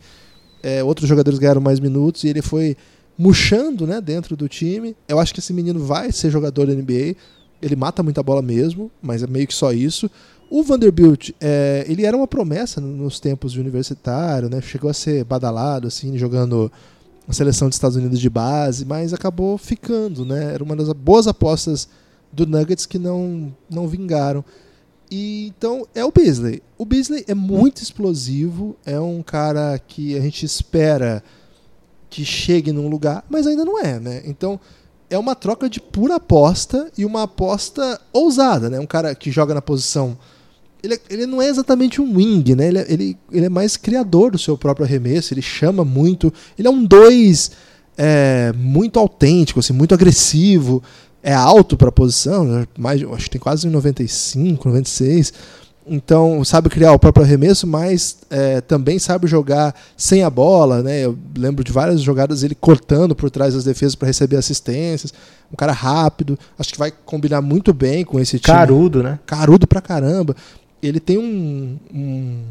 é, outros jogadores ganharam mais minutos e ele foi murchando né, dentro do time. Eu acho que esse menino vai ser jogador da NBA. Ele mata muita bola mesmo, mas é meio que só isso. O Vanderbilt, é, ele era uma promessa nos tempos de universitário, né? Chegou a ser badalado, assim, jogando a seleção dos Estados Unidos de base, mas acabou ficando, né? Era uma das boas apostas do Nuggets que não, não vingaram. E, então é o Beasley. O Beasley é muito explosivo, é um cara que a gente espera que chegue num lugar, mas ainda não é, né? Então é uma troca de pura aposta e uma aposta ousada, né? Um cara que joga na posição ele, é, ele não é exatamente um wing, né? Ele, é, ele, ele é mais criador do seu próprio arremesso, ele chama muito. Ele é um dois é, muito autêntico, assim, muito agressivo. É alto para a posição, né? mais, acho que tem quase 95, 96. Então, sabe criar o próprio arremesso, mas é, também sabe jogar sem a bola. Né? Eu lembro de várias jogadas ele cortando por trás das defesas para receber assistências. Um cara rápido. Acho que vai combinar muito bem com esse time. Carudo, né? Carudo pra caramba ele tem um, um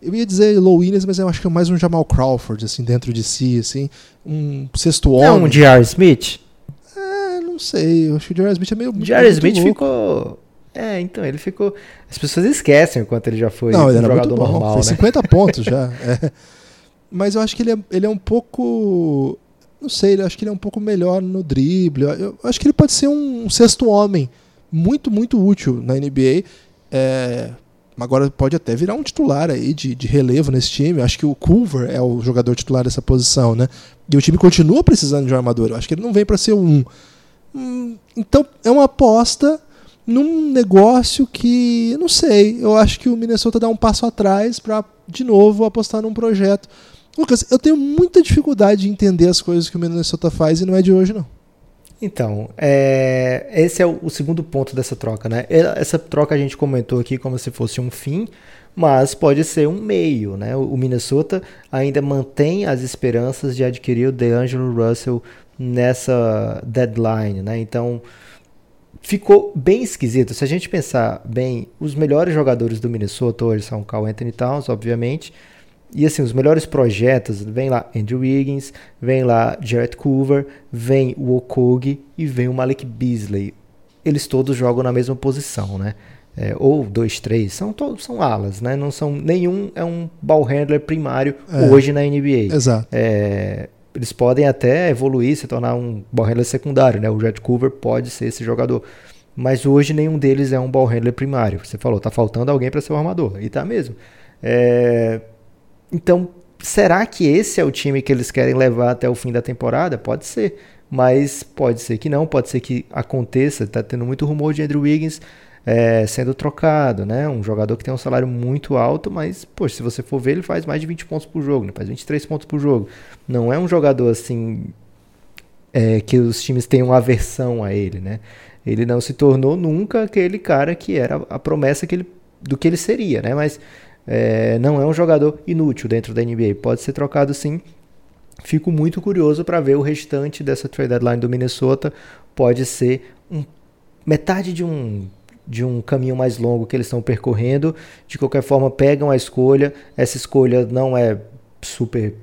eu ia dizer Low Williams, mas eu acho que é mais um Jamal Crawford, assim, dentro de si, assim, um sexto homem. Não, um J.R. Smith? É, não sei, eu acho que o J.R. Smith é meio J.R. Smith louco. ficou... É, então, ele ficou... As pessoas esquecem o quanto ele já foi não, ele um era jogador muito bom, normal, Fez né? 50 pontos já, é. Mas eu acho que ele é, ele é um pouco... Não sei, eu acho que ele é um pouco melhor no drible. Eu, acho que ele pode ser um, um sexto homem muito, muito útil na NBA. É, agora pode até virar um titular aí de, de relevo nesse time. Acho que o Culver é o jogador titular dessa posição, né? E o time continua precisando de um armador. Eu acho que ele não vem para ser um. Hum, então é uma aposta num negócio que, não sei, eu acho que o Minnesota dá um passo atrás para de novo apostar num projeto. Lucas, eu tenho muita dificuldade de entender as coisas que o Minnesota faz e não é de hoje não. Então, é, esse é o, o, segundo ponto dessa troca, né? Essa troca a gente comentou aqui como se fosse um fim, mas pode ser um meio, né? O, o Minnesota ainda mantém as esperanças de adquirir o DeAngelo Russell nessa deadline, né? Então, ficou bem esquisito. Se a gente pensar bem, os melhores jogadores do Minnesota hoje são o Carl Anthony Towns, obviamente, e assim, os melhores projetos, vem lá Andrew Wiggins, vem lá Jarrett Coover, vem o Okogi e vem o Malik Beasley. Eles todos jogam na mesma posição, né? É, ou dois, três, são todos são alas, né? Não são nenhum é um ball handler primário é, hoje na NBA. Exato. É, eles podem até evoluir, se tornar um ball handler secundário, né? O Jarrett Coover pode ser esse jogador. Mas hoje nenhum deles é um ball handler primário. Você falou, tá faltando alguém para ser o armador. E tá mesmo. É, então, será que esse é o time que eles querem levar até o fim da temporada? Pode ser, mas pode ser que não, pode ser que aconteça. Está tendo muito rumor de Andrew Wiggins é, sendo trocado, né? Um jogador que tem um salário muito alto, mas, poxa, se você for ver, ele faz mais de 20 pontos por jogo, né? faz 23 pontos por jogo. Não é um jogador assim é, que os times tenham aversão a ele, né? Ele não se tornou nunca aquele cara que era a promessa que ele, do que ele seria, né? Mas é, não é um jogador inútil dentro da NBA. Pode ser trocado sim. Fico muito curioso para ver o restante dessa trade deadline do Minnesota. Pode ser um, metade de um de um caminho mais longo que eles estão percorrendo. De qualquer forma, pegam a escolha. Essa escolha não é super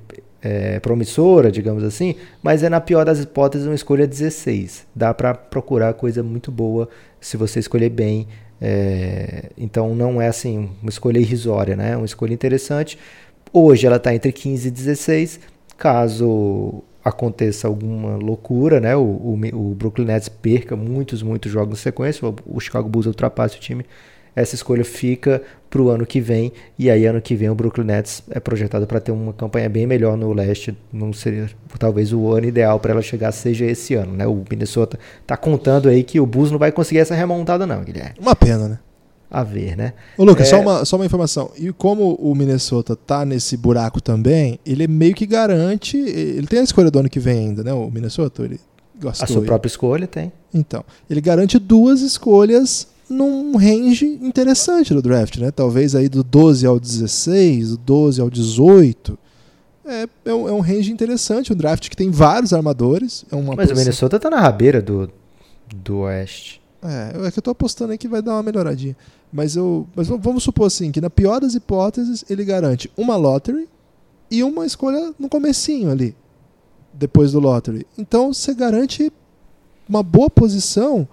é, promissora, digamos assim, mas é na pior das hipóteses uma escolha 16. Dá para procurar coisa muito boa se você escolher bem é, então não é assim uma escolha irrisória, né? É uma escolha interessante. Hoje ela está entre 15 e 16. Caso aconteça alguma loucura, né? O, o, o, Brooklyn Nets perca muitos, muitos jogos na sequência, o, o Chicago Bulls ultrapasse o time essa escolha fica para o ano que vem. E aí, ano que vem, o Brooklyn Nets é projetado para ter uma campanha bem melhor no leste. Não seria talvez o ano ideal para ela chegar seja esse ano, né? O Minnesota está contando aí que o Bulls não vai conseguir essa remontada, não, Guilherme. Uma pena, né? A ver, né? Ô, Lucas, é... só, uma, só uma informação. E como o Minnesota tá nesse buraco também, ele meio que garante. Ele tem a escolha do ano que vem ainda, né? O Minnesota? Ele. A sua própria escolha tem. Então, ele garante duas escolhas num range interessante do draft, né? Talvez aí do 12 ao 16, do 12 ao 18. É, é, um, é um range interessante, um draft que tem vários armadores. É uma Mas o Minnesota tá na rabeira do, do Oeste. É, é que eu tô apostando aí que vai dar uma melhoradinha. Mas, eu, mas vamos supor assim, que na pior das hipóteses, ele garante uma lottery e uma escolha no comecinho ali, depois do lottery. Então você garante uma boa posição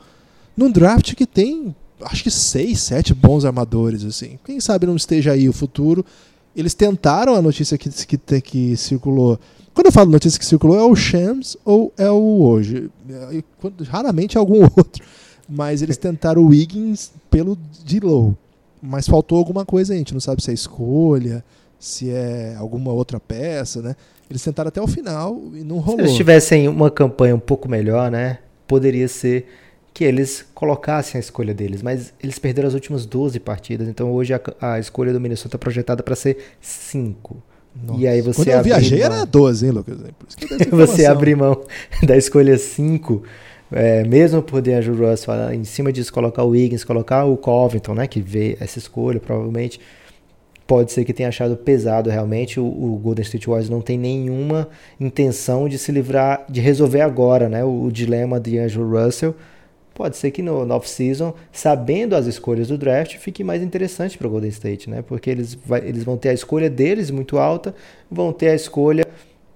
num draft que tem acho que seis, sete bons armadores, assim. Quem sabe não esteja aí o futuro. Eles tentaram a notícia que, que, que circulou. Quando eu falo notícia que circulou, é o Shams ou é o hoje. É, raramente é algum outro. Mas eles tentaram o Wiggins pelo D-Low. Mas faltou alguma coisa aí. A gente não sabe se é escolha, se é alguma outra peça, né? Eles tentaram até o final e não rolou. Se eles tivessem uma campanha um pouco melhor, né? Poderia ser que eles colocassem a escolha deles, mas eles perderam as últimas 12 partidas, então hoje a, a escolha do Minnesota é projetada para ser 5. E aí você Quando eu viajei mão... era 12, hein, Lucas? você abrir mão da escolha 5, é, mesmo por DeAndre Russell, em cima disso colocar o Wiggins, colocar o Covington, né, que vê essa escolha, provavelmente pode ser que tenha achado pesado realmente. O, o, Golden State Warriors não tem nenhuma intenção de se livrar, de resolver agora, né, o, o dilema de Andrew Russell pode ser que no, no off-season, sabendo as escolhas do draft, fique mais interessante para o Golden State, né? Porque eles, vai, eles vão ter a escolha deles muito alta, vão ter a escolha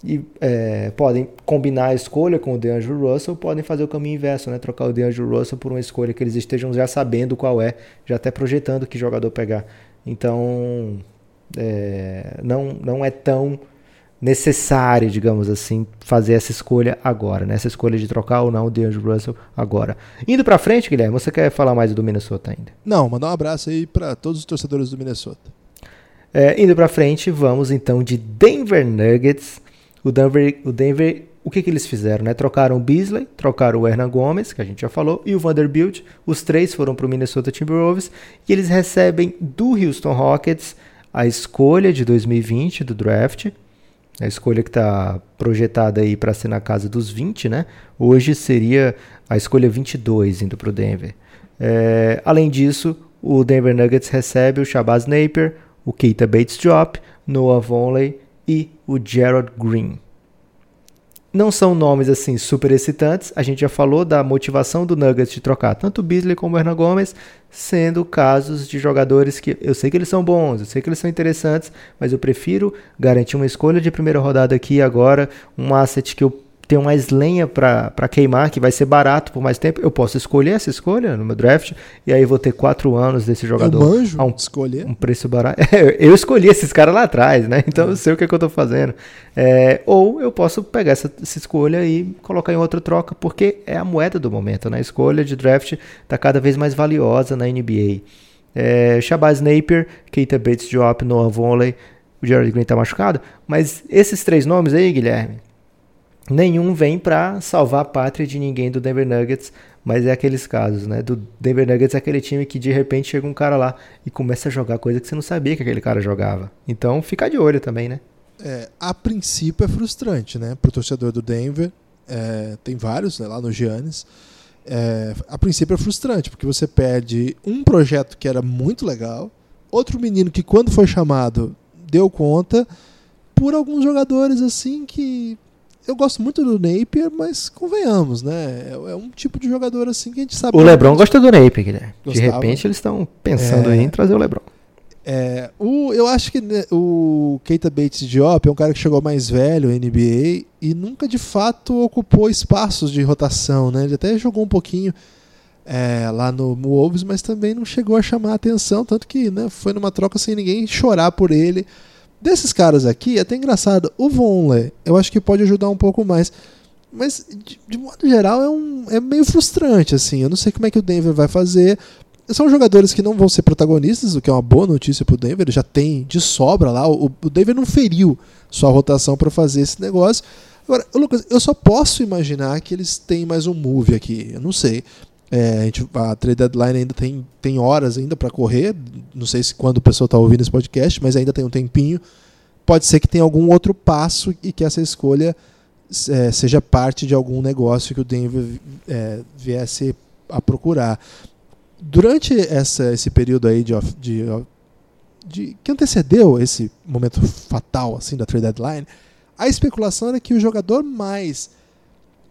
e é, podem combinar a escolha com o DeAndre Russell, podem fazer o caminho inverso, né? Trocar o DeAndre Russell por uma escolha que eles estejam já sabendo qual é, já até projetando que jogador pegar. Então, é, não, não é tão necessário, digamos assim, fazer essa escolha agora, né? Essa escolha de trocar ou não o DeAndre Russell agora. Indo para frente, Guilherme, você quer falar mais do Minnesota ainda? Não, mandar um abraço aí para todos os torcedores do Minnesota. É, indo para frente, vamos então de Denver Nuggets. O Denver, o Denver, o que que eles fizeram, né? Trocaram o Beasley, trocaram o Hernan Gomes, que a gente já falou, e o Vanderbilt. Os três foram para o Minnesota Timberwolves e eles recebem do Houston Rockets a escolha de 2020 do draft, a escolha que está projetada aí para ser na casa dos 20, né? Hoje seria a escolha 22 indo para o Denver. É, além disso, o Denver Nuggets recebe o Shabazz Napier, o Keita Bates-Diop, Noah Vonley e o Gerald Green. Não são nomes assim super excitantes. A gente já falou da motivação do Nuggets de trocar tanto Beasley como Hernan Gomes, sendo casos de jogadores que eu sei que eles são bons, eu sei que eles são interessantes, mas eu prefiro garantir uma escolha de primeira rodada aqui agora, um asset que eu tenho mais lenha para queimar, que vai ser barato por mais tempo, eu posso escolher essa escolha no meu draft, e aí vou ter quatro anos desse jogador. Eu manjo a um, escolher. um preço barato. eu escolhi esses caras lá atrás, né? Então é. eu sei o que, é que eu estou fazendo. É, ou eu posso pegar essa, essa, escolha e colocar em outra troca, porque é a moeda do momento, né? A escolha de draft está cada vez mais valiosa na NBA. É, Shabazz Napier, Keita Bates Diop, Noah Vonley, o Jared Green está machucado, mas esses três nomes aí, Guilherme, nenhum vem para salvar a pátria de ninguém do Denver Nuggets, mas é aqueles casos, né? Do Denver Nuggets é aquele time que de repente chega um cara lá e começa a jogar coisa que você não sabia que aquele cara jogava. Então fica de olho também, né? É, a princípio é frustrante, né? Pro torcedor do Denver, é, tem vários né, lá no Giannis. É, a princípio é frustrante, porque você perde um projeto que era muito legal, outro menino que quando foi chamado deu conta, por alguns jogadores assim que eu gosto muito do Napier, mas convenhamos, né? É, é, um tipo de jogador assim que a gente sabe. O LeBron gente... gosta do Napier, Guilherme. De repente eles estão pensando é... em trazer o LeBron. É, o, eu acho que né, o Keita Bates Diop é um cara que chegou mais velho na NBA e nunca de fato ocupou espaços de rotação, né? Ele até jogou um pouquinho é, lá no Wolves, mas também não chegou a chamar a atenção, tanto que né, foi numa troca sem ninguém chorar por ele. Desses caras aqui, é até engraçado, o Vonleh, eu acho que pode ajudar um pouco mais. Mas, de, de, modo geral, é, um, é meio frustrante, assim. Eu não sei como é que o Denver vai fazer. São jogadores que não vão ser protagonistas, o que é uma boa notícia pro Denver. Já tem de sobra lá. O, o Denver não feriu sua rotação para fazer esse negócio. Agora, Lucas, eu só posso imaginar que eles têm mais um move aqui. Eu não sei. É, a, gente, a trade deadline ainda tem, tem horas ainda para correr. Não sei se quando o pessoal está ouvindo esse podcast, mas ainda tem um tempinho. Pode ser que tenha algum outro passo e que essa escolha é, seja parte de algum negócio que o Denver é, viesse a procurar. Durante essa, esse período aí de, de, de, que antecedeu esse momento fatal assim da trade deadline, a especulação era que o jogador mais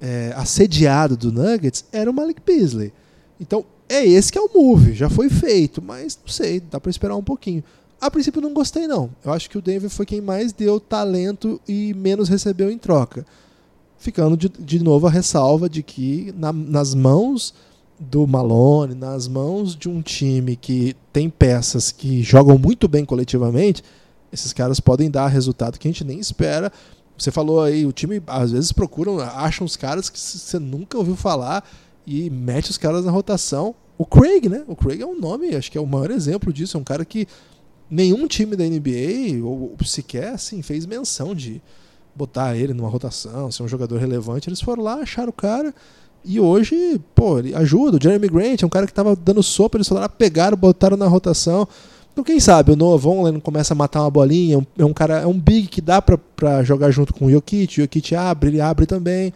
é, assediado do Nuggets era o Malik Beasley. Então, é esse que é o move, já foi feito, mas não sei, dá para esperar um pouquinho. A princípio não gostei não. Eu acho que o Denver foi quem mais deu talento e menos recebeu em troca. Ficando de, de novo a ressalva de que na, nas mãos do Malone, nas mãos de um time que tem peças que jogam muito bem coletivamente, esses caras podem dar resultado que a gente nem espera. Você falou aí, o time às vezes procuram, acham os caras que você nunca ouviu falar e mete os caras na rotação. O Craig, né? O Craig é um nome, acho que é o maior exemplo disso. É um cara que nenhum time da NBA, ou sequer assim, fez menção de botar ele numa rotação, ser um jogador relevante. Eles foram lá, acharam o cara. E hoje, pô, ele ajuda. O Jeremy Grant é um cara que tava dando sopa, eles lá, pegaram, botaram na rotação. Então, quem sabe, o Noah Vonleh começa a matar uma bolinha. É um cara, é um big que dá pra, pra jogar junto com o Jokic. O Jokic abre, ele abre também.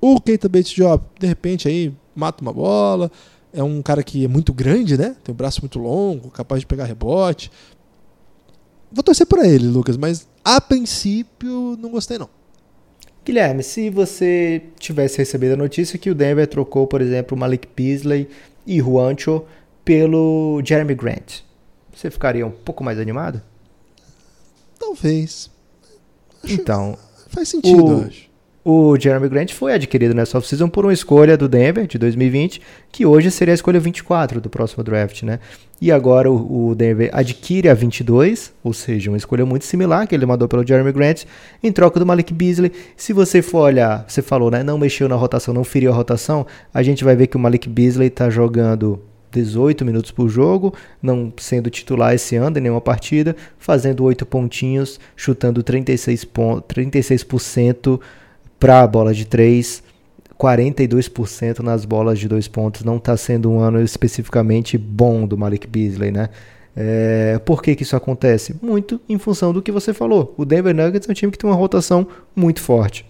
O Keita Bates Job, de repente, aí mata uma bola. É um cara que é muito grande, né? Tem um braço muito longo, capaz de pegar rebote. Vou torcer para ele, Lucas, mas a princípio não gostei não. Guilherme, se você tivesse recebido a notícia que o Denver trocou, por exemplo, Malik Beasley e Juancho pelo Jeremy Grant, você ficaria um pouco mais animado? Talvez. Acho então, faz sentido, o, acho. O Jeremy Grant foi adquirido nessa offseason por uma escolha do Denver de 2020, que hoje seria a escolha 24 do próximo draft, né? E agora o, o Denver adquire a 22, ou seja, uma escolha muito similar que ele mandou pelo Jeremy Grant, em troca do Malik Beasley. Se você for olhar, você falou, né? Não mexeu na rotação, não feriu a rotação, a gente vai ver que o Malik Beasley está jogando 18 minutos por jogo, não sendo titular esse ano em nenhuma partida, fazendo 8 pontinhos, chutando 36%, 36% para a bola de 3, 42% nas bolas de dois pontos. Não está sendo um ano especificamente bom do Malik Beasley, né? É, por que, que isso acontece? Muito em função do que você falou. O Denver Nuggets é um time que tem uma rotação muito forte.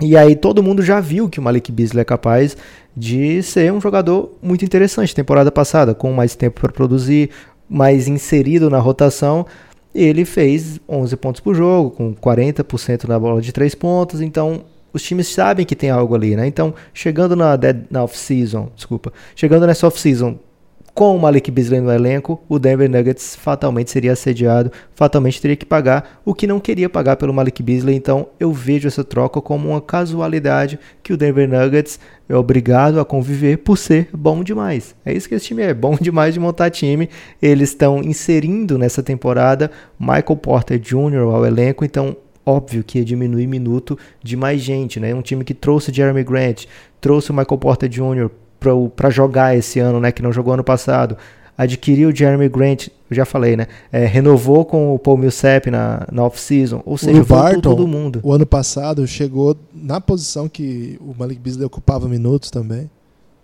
E aí todo mundo já viu que o Malik Beasley é capaz de ser um jogador muito interessante. Temporada passada, com mais tempo para produzir, mais inserido na rotação, ele fez 11 pontos por jogo, com 40% na bola de 3 pontos, então os times sabem que tem algo ali, né? Então, chegando na, na off-season, desculpa, chegando nessa off-season com o Malik Beasley no elenco, o Denver Nuggets fatalmente seria assediado, fatalmente teria que pagar o que não queria pagar pelo Malik Beasley. Então eu vejo essa troca como uma casualidade que o Denver Nuggets é obrigado a conviver por ser bom demais. É isso que esse time é, bom demais de montar time. Eles estão inserindo nessa temporada Michael Porter Jr. ao elenco, então óbvio que ia diminuir minuto de mais gente, né? Um time que trouxe Jeremy Grant, trouxe o Michael Porter Jr para jogar esse ano, né, que não jogou ano passado. Adquiriu o Jeremy Grant, já falei, né? É, renovou com o Paul Millsap na, na off-season. Ou seja, o Barton, todo mundo. O ano passado chegou na posição que o Malik Beasley ocupava minutos também.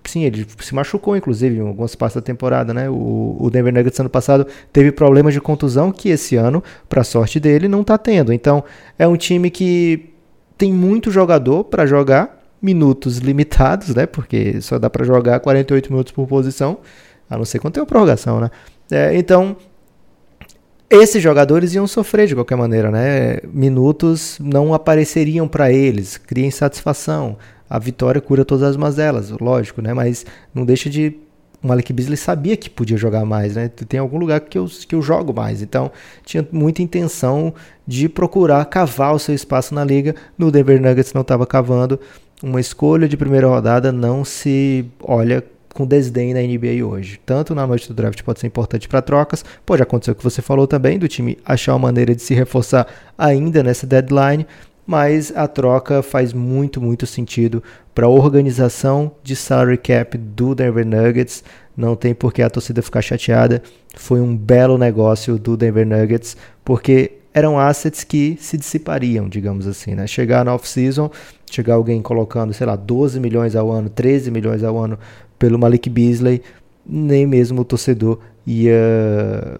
Sim, ele se machucou, inclusive, em algumas partes da temporada, né? O, o Denver Nuggets ano passado teve problemas de contusão que esse ano, para sorte dele, não está tendo. Então, é um time que tem muito jogador para jogar, minutos limitados, né? Porque só dá para jogar 48 minutos por posição, a não ser quando tem uma prorrogação, né? É, então, esses jogadores iam sofrer de qualquer maneira, né? Minutos não apareceriam para eles, cria insatisfação. A vitória cura todas as mazelas, lógico, né? Mas não deixa de o Malik Beasley sabia que podia jogar mais, né? Tem algum lugar que eu, que eu jogo mais. Então, tinha muita intenção de procurar cavar o seu espaço na liga. No Denver Nuggets não estava cavando uma escolha de primeira rodada não se olha com desdém na NBA hoje. Tanto na noite do draft pode ser importante para trocas, pode acontecer o que você falou também, do time achar uma maneira de se reforçar ainda nessa deadline, mas a troca faz muito, muito sentido para a organização de salary cap do Denver Nuggets. Não tem por que a torcida ficar chateada. Foi um belo negócio do Denver Nuggets, porque eram assets que se dissipariam, digamos assim, né? Chegar na off-season, chegar alguém colocando, sei lá, 12 milhões ao ano, 13 milhões ao ano pelo Malik Beasley, nem mesmo o torcedor ia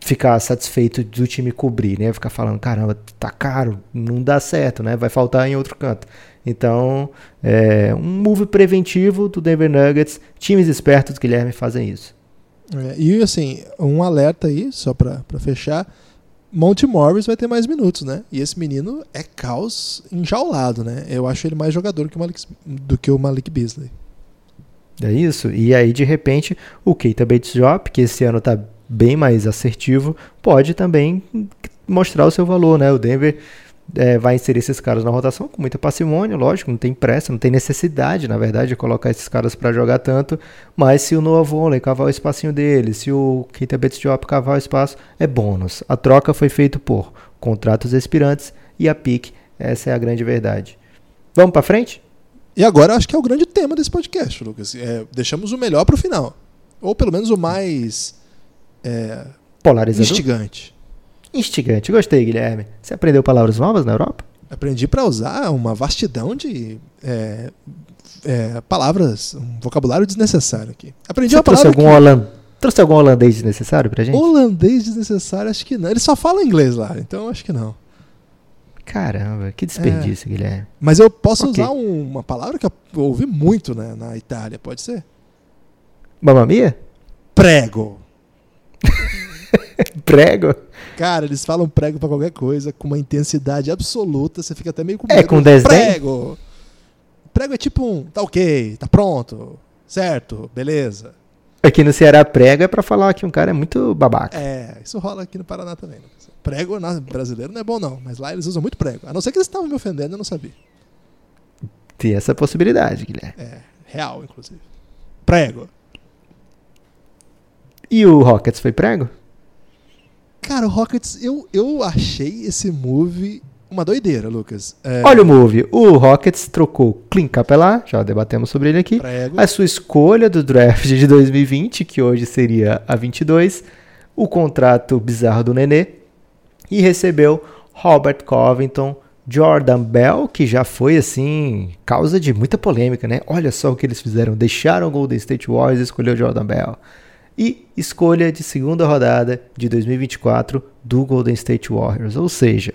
ficar satisfeito do time cobrir, né? Ficar falando, caramba, tá caro, não dá certo, né? Vai faltar em outro canto. Então, é um move preventivo do Denver Nuggets. Times espertos, Guilherme, fazem isso. É, e assim, um alerta aí, só para fechar Monte Morris vai ter mais minutos, né? E esse menino é caos enjaulado, né? Eu acho ele mais jogador que Malik, do que o Malik Beasley. É isso. E aí, de repente, o Keita Bates Drop, que esse ano tá bem mais assertivo, pode também mostrar o seu valor, né? O Denver é, vai inserir esses caras na rotação com muita parcimônia, lógico, não tem pressa, não tem necessidade, na verdade, de colocar esses caras para jogar tanto, mas se o Noah Vonley cavar o espacinho dele, se o Keita Betts-Diop cavar o espaço, é bônus. A troca foi feita por contratos expirantes e a pique, essa é a grande verdade. Vamos para frente? E agora acho que é o grande tema desse podcast, Lucas. É, deixamos o melhor para o final. Ou pelo menos o mais é, Polarizador? instigante. Instigante. Gostei, Guilherme. Você aprendeu palavras novas na Europa? Aprendi para usar uma vastidão de é, é, palavras, um vocabulário desnecessário aqui. Aprendi Você uma trouxe palavra algum, que... holand... trouxe algum holandês desnecessário pra gente? holandês desnecessário, acho que não. Ele só fala inglês lá, então acho que não. Caramba, que desperdício, Guilherme. Mas eu posso Ok. usar um- uma palavra que eu ouvi muito né, na Itália, pode ser? Mamma mia? Prego. Prego? Cara, eles falam prego pra qualquer coisa com uma intensidade absoluta, você fica até meio com É, medo. com desdém? Prego. Prego é tipo um, tá ok, tá pronto, certo, beleza. Aqui no Ceará, prego é pra falar que um cara é muito babaca. É, isso rola aqui no Paraná também. Lucas. Prego na- brasileiro não é bom não, mas lá eles usam muito prego. A não ser que eles estavam me ofendendo, eu não sabia. Tem essa possibilidade, Guilherme. É, real, inclusive. Prego. E o Rockets foi prego? Cara, o Rockets, eu, eu achei esse move uma doideira, Lucas. É, Olha o move. O Rockets trocou Clint Capela, já debatemos sobre ele aqui. prego. A sua escolha do draft de 2020, que hoje seria a 22, o contrato bizarro do Nenê, e recebeu Robert Covington, Jordan Bell, que já foi assim, causa de muita polêmica, né? Olha só o que eles fizeram, deixaram o Golden State Warriors e escolheu Jordan Bell. E escolha de segunda rodada de 2024 do Golden State Warriors, ou seja,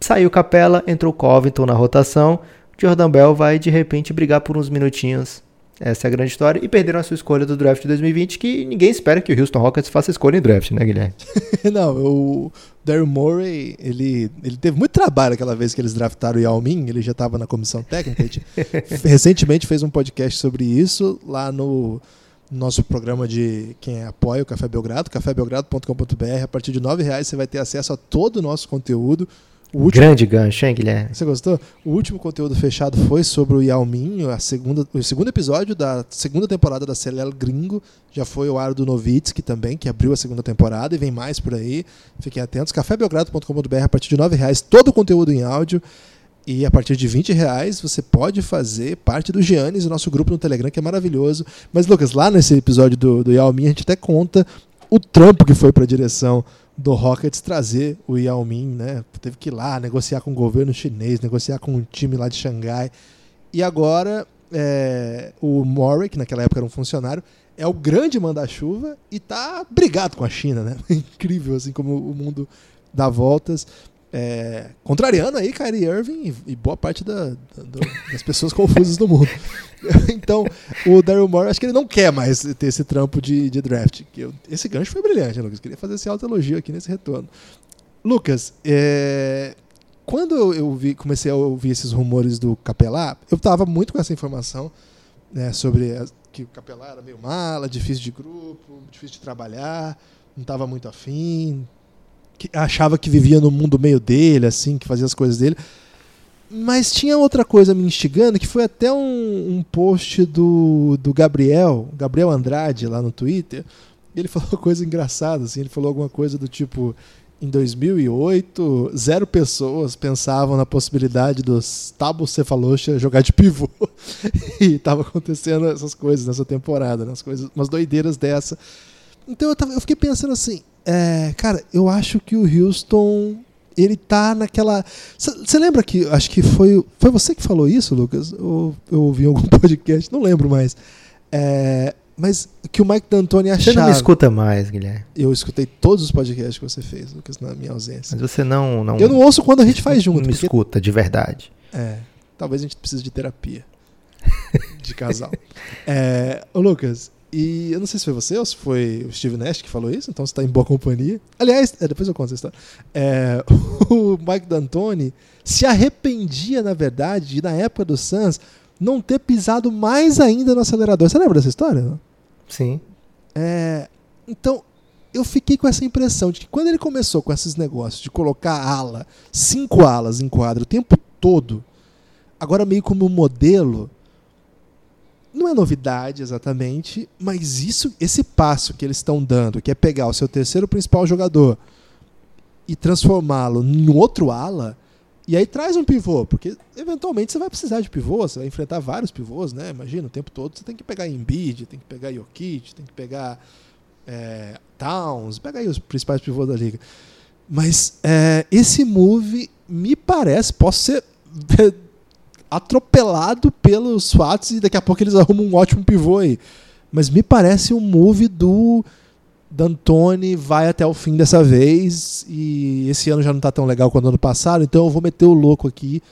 saiu Capela, entrou Covington na rotação, Jordan Bell vai de repente brigar por uns minutinhos. Essa é a grande história. E perderam a sua escolha do draft de 2020, que ninguém espera que o Houston Rockets faça escolha em draft, né, Guilherme? Não, o Daryl Morey, ele, ele teve muito trabalho aquela vez que eles draftaram o Yao Ming, ele já estava na comissão técnica. Recentemente fez um podcast sobre isso lá no nosso programa de quem apoia o Café Belgrado, cafébelgrado.com.br. A partir de 9 reais você vai ter acesso a todo o nosso conteúdo. O último Grande gancho, hein, Guilherme? Você gostou? O último conteúdo fechado foi sobre o Yao Ming, a segunda, o segundo episódio da segunda temporada da Celel Gringo. Já foi o ar do Novitsky também, que abriu a segunda temporada e vem mais por aí. Fiquem atentos. cafébelgrado.com.br a partir de 9 reais, todo o conteúdo em áudio. E a partir de 20 reais você pode fazer parte do Giannis, o nosso grupo no Telegram, que é maravilhoso. Mas, Lucas, lá nesse episódio do, do Yao Ming, a gente até conta o trampo que foi para a direção do Rockets trazer o Yao Ming, né? Teve que ir lá negociar com o governo chinês, negociar com um time lá de Xangai. E agora é, o Murray, que naquela época era um funcionário, é o grande manda-chuva e tá brigado com a China, né? Incrível, assim como o mundo dá voltas. É, contrariando aí Kyrie Irving e, boa parte da- da- das pessoas confusas do mundo. então, o Daryl Morey, acho que ele não quer mais ter esse trampo de, de draft. Esse gancho foi brilhante, né, Lucas. Queria fazer esse autoelogio aqui nesse retorno. Lucas, é, quando eu, vi- comecei a ouvir esses rumores do Capelá, eu tava muito com essa informação né, sobre as- que o Capelá era meio mala, difícil de grupo, difícil de trabalhar, não estava muito afim, que achava que vivia no mundo meio dele, assim, que fazia as coisas dele. Mas tinha outra coisa me instigando, que foi até um, um post do, do Gabriel, Gabriel Andrade, lá no Twitter. Ele falou coisa engraçada, assim, ele falou alguma coisa do tipo, em 2008, zero pessoas pensavam na possibilidade dos Tabo Cefalocha jogar de pivô. e tava acontecendo essas coisas nessa temporada, né? As coisas, umas doideiras dessa. Então eu, tava, eu fiquei pensando assim, é, cara, eu acho que o Houston ele tá naquela. Você lembra que. Acho que foi. Foi você que falou isso, Lucas? Ou eu ouvi em algum podcast? Não lembro mais. É, mas que o Mike D'Antoni Você achava. não me escuta mais, Guilherme. Eu escutei todos os podcasts que você fez, Lucas, na minha ausência. Mas você não. não Eu não ouço quando a gente faz junto. Não me porque- escuta, de verdade. É, talvez a gente precise de terapia de casal. É, ô Lucas, e eu não sei se foi você ou se foi o Steve Nash que falou isso, então você está em boa companhia. Aliás, é, depois eu conto essa história. É, o Mike D'Antoni se arrependia, na verdade, de, na época do Suns, não ter pisado mais ainda no acelerador. Você lembra dessa história? não? Sim. É, então, eu fiquei com essa impressão de que quando ele começou com esses negócios de colocar ala, cinco alas em quadro o tempo todo, agora meio como um modelo, não é novidade exatamente, mas isso, esse passo que eles estão dando, que é pegar o seu terceiro principal jogador e transformá-lo em outro ala, e aí traz um pivô, porque eventualmente você vai precisar de pivô, você vai enfrentar vários pivôs, né? Imagina, o tempo todo você tem que pegar Embiid, tem que pegar Jokic, tem que pegar é, Towns, pega aí os principais pivôs da liga. Mas é, esse move me parece, posso ser atropelado pelos fatos e daqui a pouco eles arrumam um ótimo pivô aí. Mas me parece um move do D'Antoni vai até o fim dessa vez e esse ano já não tá tão legal quanto ano passado, então eu vou meter o louco aqui.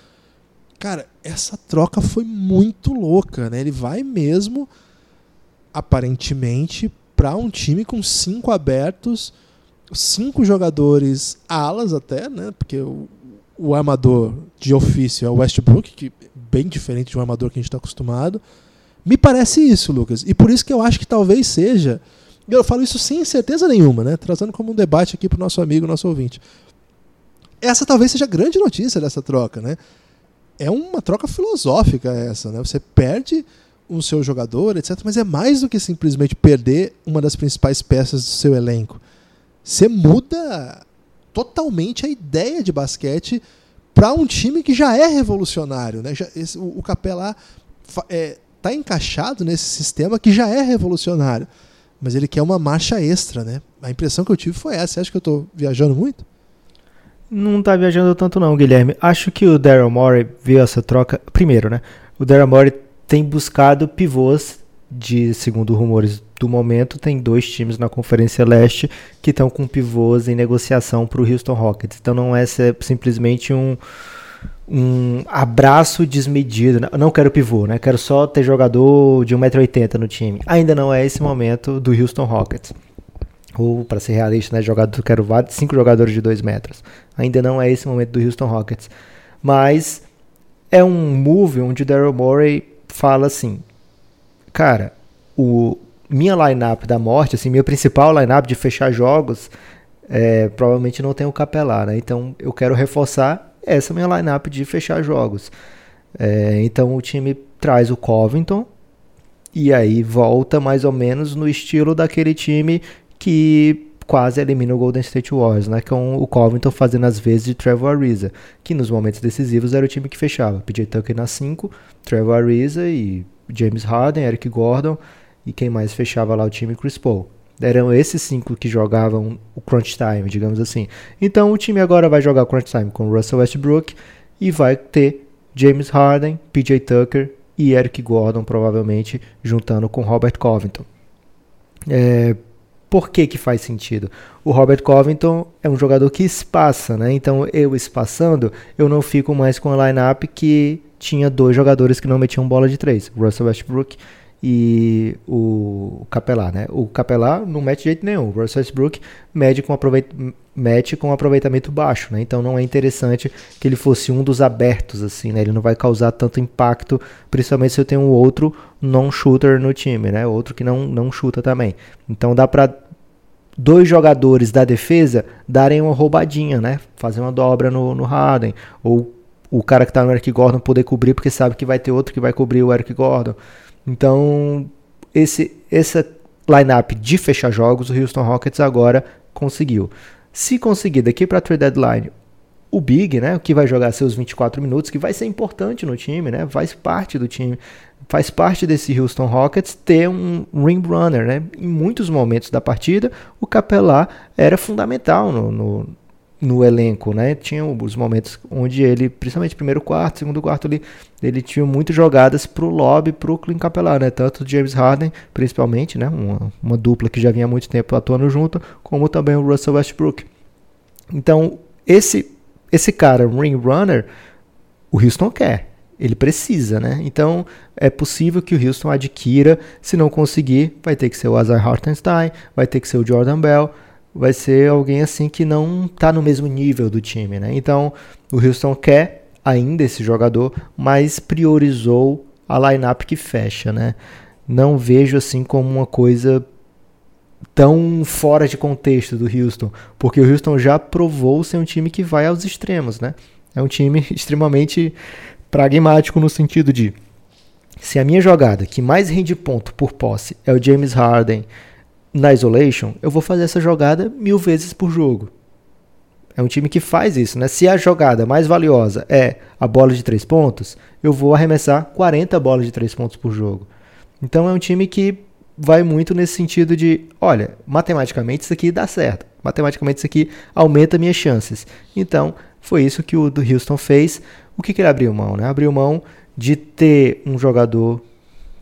Cara, essa troca foi muito louca, né? Ele vai mesmo aparentemente para um time com cinco abertos, cinco jogadores alas até, né? Porque o, o armador de ofício é o Westbrook, que bem diferente de um armador que a gente está acostumado. Me parece isso, Lucas. E por isso que eu acho que talvez seja. Eu falo isso sem certeza nenhuma, né? Trazendo como um debate aqui para o nosso amigo, nosso ouvinte. Essa talvez seja a grande notícia dessa troca, né? É uma troca filosófica essa, né? Você perde o seu jogador, etc. Mas é mais do que simplesmente perder uma das principais peças do seu elenco. Você muda totalmente a ideia de basquete para um time que já é revolucionário. Né? Já, esse, o, o Capela é, tá encaixado nesse sistema que já é revolucionário. Mas ele quer uma marcha extra, né? A impressão que eu tive foi essa. Você acha que eu estou viajando muito? Não está viajando tanto não, Guilherme. Acho que o Daryl Morey viu essa troca... Primeiro, né? O Daryl Morey tem buscado pivôs de, segundo rumores do momento, tem dois times na Conferência Leste que estão com pivôs em negociação para o Houston Rockets. Então não é simplesmente um, um abraço desmedido. Não quero pivô, né? Quero só ter jogador de 1,80m no time. Ainda não é esse momento do Houston Rockets. Ou, para ser realista, né, jogador, quero cinco jogadores de 2 metros. Ainda não é esse momento do Houston Rockets. Mas é um move onde o Daryl Morey fala assim: Cara, o, minha lineup da morte, assim, minha principal lineup de fechar jogos, é, provavelmente não tem o Capelar, né? Então eu quero reforçar essa minha lineup de fechar jogos. É, então o time traz o Covington e aí volta mais ou menos no estilo daquele time que quase elimina o Golden State Warriors, né? Com o Covington fazendo as vezes de Trevor Ariza, que nos momentos decisivos era o time que fechava. PJ Tucker na 5, Trevor Ariza e James Harden, Eric Gordon e quem mais fechava lá o time Chris Paul. Eram esses cinco que jogavam o crunch time, digamos assim. Então o time agora vai jogar crunch time com Russell Westbrook e vai ter James Harden, PJ Tucker e Eric Gordon provavelmente juntando com Robert Covington. É, por que, que faz sentido? O Robert Covington é um jogador que espaça, né? Então eu espaçando, eu não fico mais com a lineup que tinha dois jogadores que não metiam bola de três, Russell Westbrook e o Capelar, né? O Capelar não mete de jeito nenhum. O Russell Westbrook mede com aproveit mete com aproveitamento baixo, né? Então não é interessante que ele fosse um dos abertos assim, né? Ele não vai causar tanto impacto, principalmente se eu tenho outro non-shooter no time, né? Outro que não não chuta também. Então dá para dois jogadores da defesa darem uma roubadinha, né? Fazer uma dobra no, no Harden ou o cara que está no Eric Gordon poder cobrir porque sabe que vai ter outro que vai cobrir o Eric Gordon. Então, esse essa lineup de fechar jogos, o Houston Rockets agora conseguiu. Se conseguir daqui para trade deadline o Big, né, que vai jogar seus 24 minutos, que vai ser importante no time, né, faz parte do time, faz parte desse Houston Rockets ter um ring runner, né? Em muitos momentos da partida, o Capelá era fundamental no, no no elenco, né? Tinha os momentos onde ele, principalmente primeiro quarto, segundo quarto ali, ele tinha muitas jogadas pro lobby, pro Clint Capela, né? Tanto o James Harden, principalmente, né? Uma, uma dupla que já vinha há muito tempo atuando junto, como também o Russell Westbrook. Então, esse esse cara, ring runner, o Houston quer. Ele precisa, né? Então é possível que o Houston adquira. Se não conseguir, vai ter que ser o Azar Hartenstein, vai ter que ser o Jordan Bell vai ser alguém assim que não está no mesmo nível do time, né? Então, o Houston quer ainda esse jogador, mas priorizou a lineup que fecha, né? Não vejo assim como uma coisa tão fora de contexto do Houston, porque o Houston já provou ser um time que vai aos extremos, né? É um time extremamente pragmático no sentido de se a minha jogada que mais rende ponto por posse é o James Harden na isolation, eu vou fazer essa jogada mil vezes por jogo. É um time que faz isso, né? Se a jogada mais valiosa é a bola de três pontos, eu vou arremessar 40 bolas de três pontos por jogo. Então é um time que vai muito nesse sentido de, olha, matematicamente isso aqui dá certo. Matematicamente isso aqui aumenta minhas chances. Então, foi isso que o do Houston fez. O que, que ele abriu mão, né? Abriu mão de ter um jogador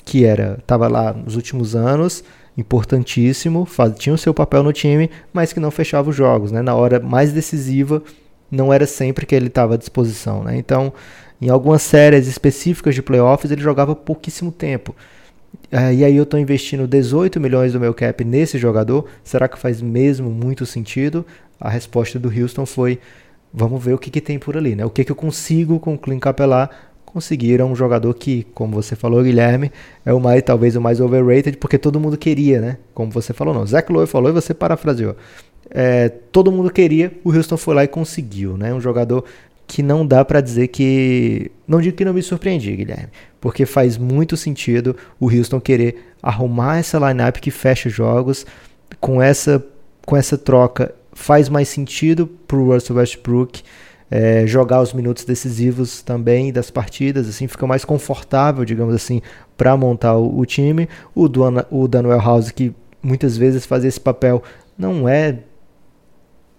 que era estava lá nos últimos anos, importantíssimo, faz, tinha o seu papel no time, mas que não fechava os jogos, né? Na hora mais decisiva, não era sempre que ele estava à disposição, né? Então, em algumas séries específicas de playoffs, ele jogava pouquíssimo tempo. Uh, e aí eu estou investindo 18 milhões do meu cap nesse jogador. Será que faz mesmo muito sentido? A resposta do Houston foi: vamos ver o que, que tem por ali, né? O que, que eu consigo com o Clint Capela conseguir um jogador que, como você falou, Guilherme, é o mais talvez o mais overrated, porque todo mundo queria, né? Como você falou, não. Zach Lowe falou e você parafraseou. É, todo mundo queria, o Houston foi lá e conseguiu, né? Um jogador que não dá para dizer que. Não digo que não me surpreendi, Guilherme, porque faz muito sentido o Houston querer arrumar essa lineup que fecha jogos com essa, com essa troca. Faz mais sentido pro Russell Westbrook é, jogar os minutos decisivos também das partidas, assim fica mais confortável, digamos assim, para montar o, o, time. O, Duana, o Daniel House, que muitas vezes faz esse papel, não é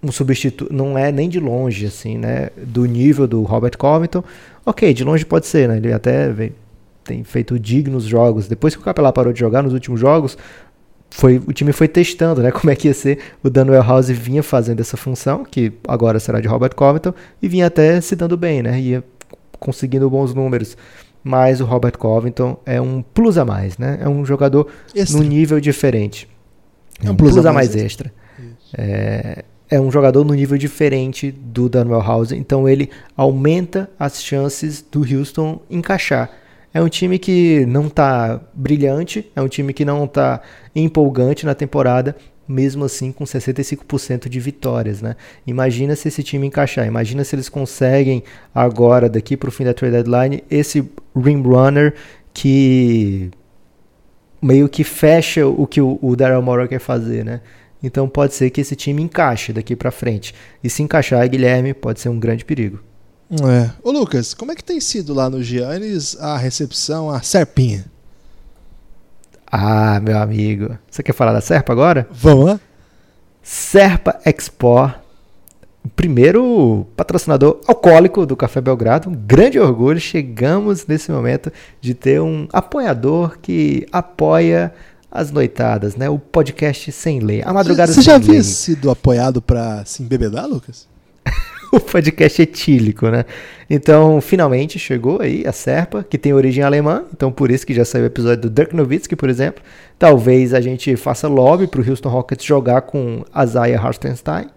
um substituto, não é nem de longe, assim, né, do nível do Robert Covington. Ok, de longe pode ser, né, ele até vem, tem feito dignos jogos. Depois que o Capelá parou de jogar nos últimos jogos, foi, o time foi testando, né, como é que ia ser. O Daniel House vinha fazendo essa função, que agora será de Robert Covington, e vinha até se dando bem, né, ia conseguindo bons números. Mas o Robert Covington é um plus a mais, né, é um jogador extra. num nível diferente. É um plus, plus a mais, mais extra. extra. É, é um jogador no nível diferente do Daniel House, então ele aumenta as chances do Houston encaixar. É um time que não está brilhante, é um time que não está empolgante na temporada, mesmo assim com 65% de vitórias, né? Imagina se esse time encaixar, imagina se eles conseguem agora, daqui para o fim da trade deadline, esse rim runner que meio que fecha o que o, o Daryl Morey quer fazer, né? Então pode ser que esse time encaixe daqui para frente. E se encaixar, Guilherme, pode ser um grande perigo. É. Ô Lucas, como é que tem sido lá no Giannis a recepção, a Serpinha? Ah, meu amigo. Você quer falar da Serpa agora? Vamos lá. Serpa Expo, o primeiro patrocinador alcoólico do Café Belgrado. Um grande orgulho. Chegamos nesse momento de ter um apoiador que apoia as noitadas, né? O podcast sem lei. A madrugada Você já havia sido apoiado para se embebedar, Lucas? o podcast etílico, né? Então, finalmente chegou aí a Serpa, que tem origem alemã, então por isso que já saiu o episódio do Dirk Nowitzki, por exemplo. Talvez a gente faça lobby para o Houston Rockets jogar com Isaiah Hartenstein,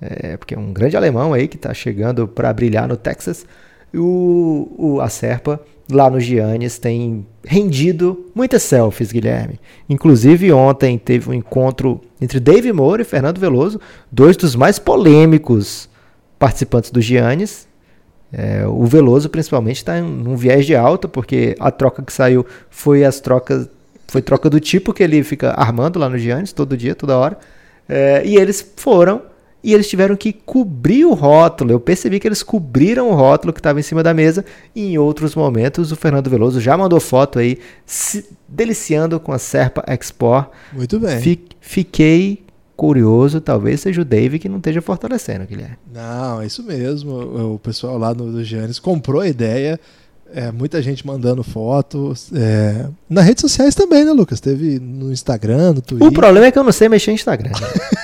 é, porque é um grande alemão aí que está chegando para brilhar no Texas. O, o, a Serpa lá no Giannis tem rendido muitas selfies, Guilherme. Inclusive ontem teve um encontro entre Dave Moore e Fernando Veloso, dois dos mais polêmicos participantes do Giannis. É, o Veloso principalmente está em um viés de alta, porque a troca que saiu foi as trocas, foi troca do tipo que ele fica armando lá no Giannis todo dia, toda hora. É, e eles foram e eles tiveram que cobrir o rótulo. Eu percebi que eles cobriram o rótulo que estava em cima da mesa. E em outros momentos, o Fernando Veloso já mandou foto aí, se deliciando com a Serpa Export. Muito bem. Fiquei curioso, talvez seja o Dave que não esteja fortalecendo, Guilherme. Não, é isso mesmo. O pessoal lá no do Giannis comprou a ideia. É, muita gente mandando fotos. É, nas redes sociais também, né, Lucas? Teve no Instagram, no Twitter. O problema é que eu não sei mexer no Instagram.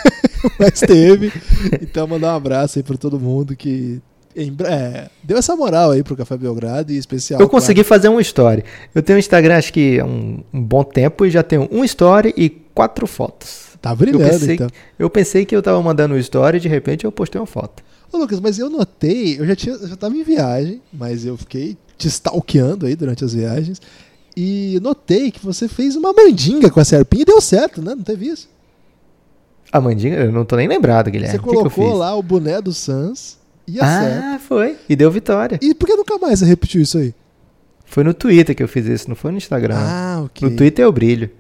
Mas teve. Então, mandar um abraço aí para todo mundo que é, deu essa moral aí pro Café Belgrado e especial. Eu consegui fazer um story. Eu tenho um Instagram acho que há um, um, bom tempo e já tenho um story e quatro fotos. Tá brilhando, eu pensei, então. Eu pensei que eu tava mandando um story e de repente eu postei uma foto. Ô, Lucas, mas eu notei, eu já, tinha, eu já tava em viagem, mas eu fiquei te stalkeando aí durante as viagens. E notei que você fez uma mandinga com a Serpinha e deu certo, né? Não teve isso? A mandinga, eu não tô nem lembrado, Guilherme. Você O que que colocou lá o boné do Suns e a. Ah, foi. E deu vitória. E por que nunca mais você repetiu isso aí? Foi no Twitter que eu fiz isso, não foi no Instagram. Ah, ok. No Twitter eu brilho.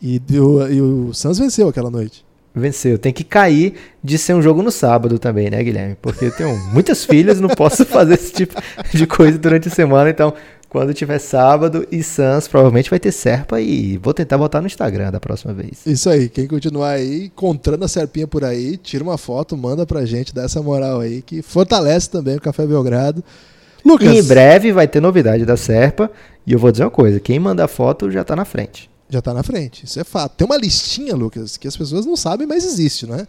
E, deu, e o Suns venceu aquela noite. Venceu. Tem que cair de ser um jogo no sábado também, né, Guilherme? Porque eu tenho muitas filhas, não posso fazer esse tipo de coisa durante a semana. Então, quando tiver sábado e Suns, provavelmente vai ter Serpa e vou tentar botar no Instagram da próxima vez. Isso aí, quem continuar aí encontrando a Serpinha por aí, tira uma foto, manda pra gente, dá essa moral aí, que fortalece também o Café Belgrado. Lucas, E em breve vai ter novidade da Serpa. E eu vou dizer uma coisa: quem manda foto já tá na frente. Já tá na frente, isso é fato. Tem uma listinha, Lucas, que as pessoas não sabem, mas existe, não é?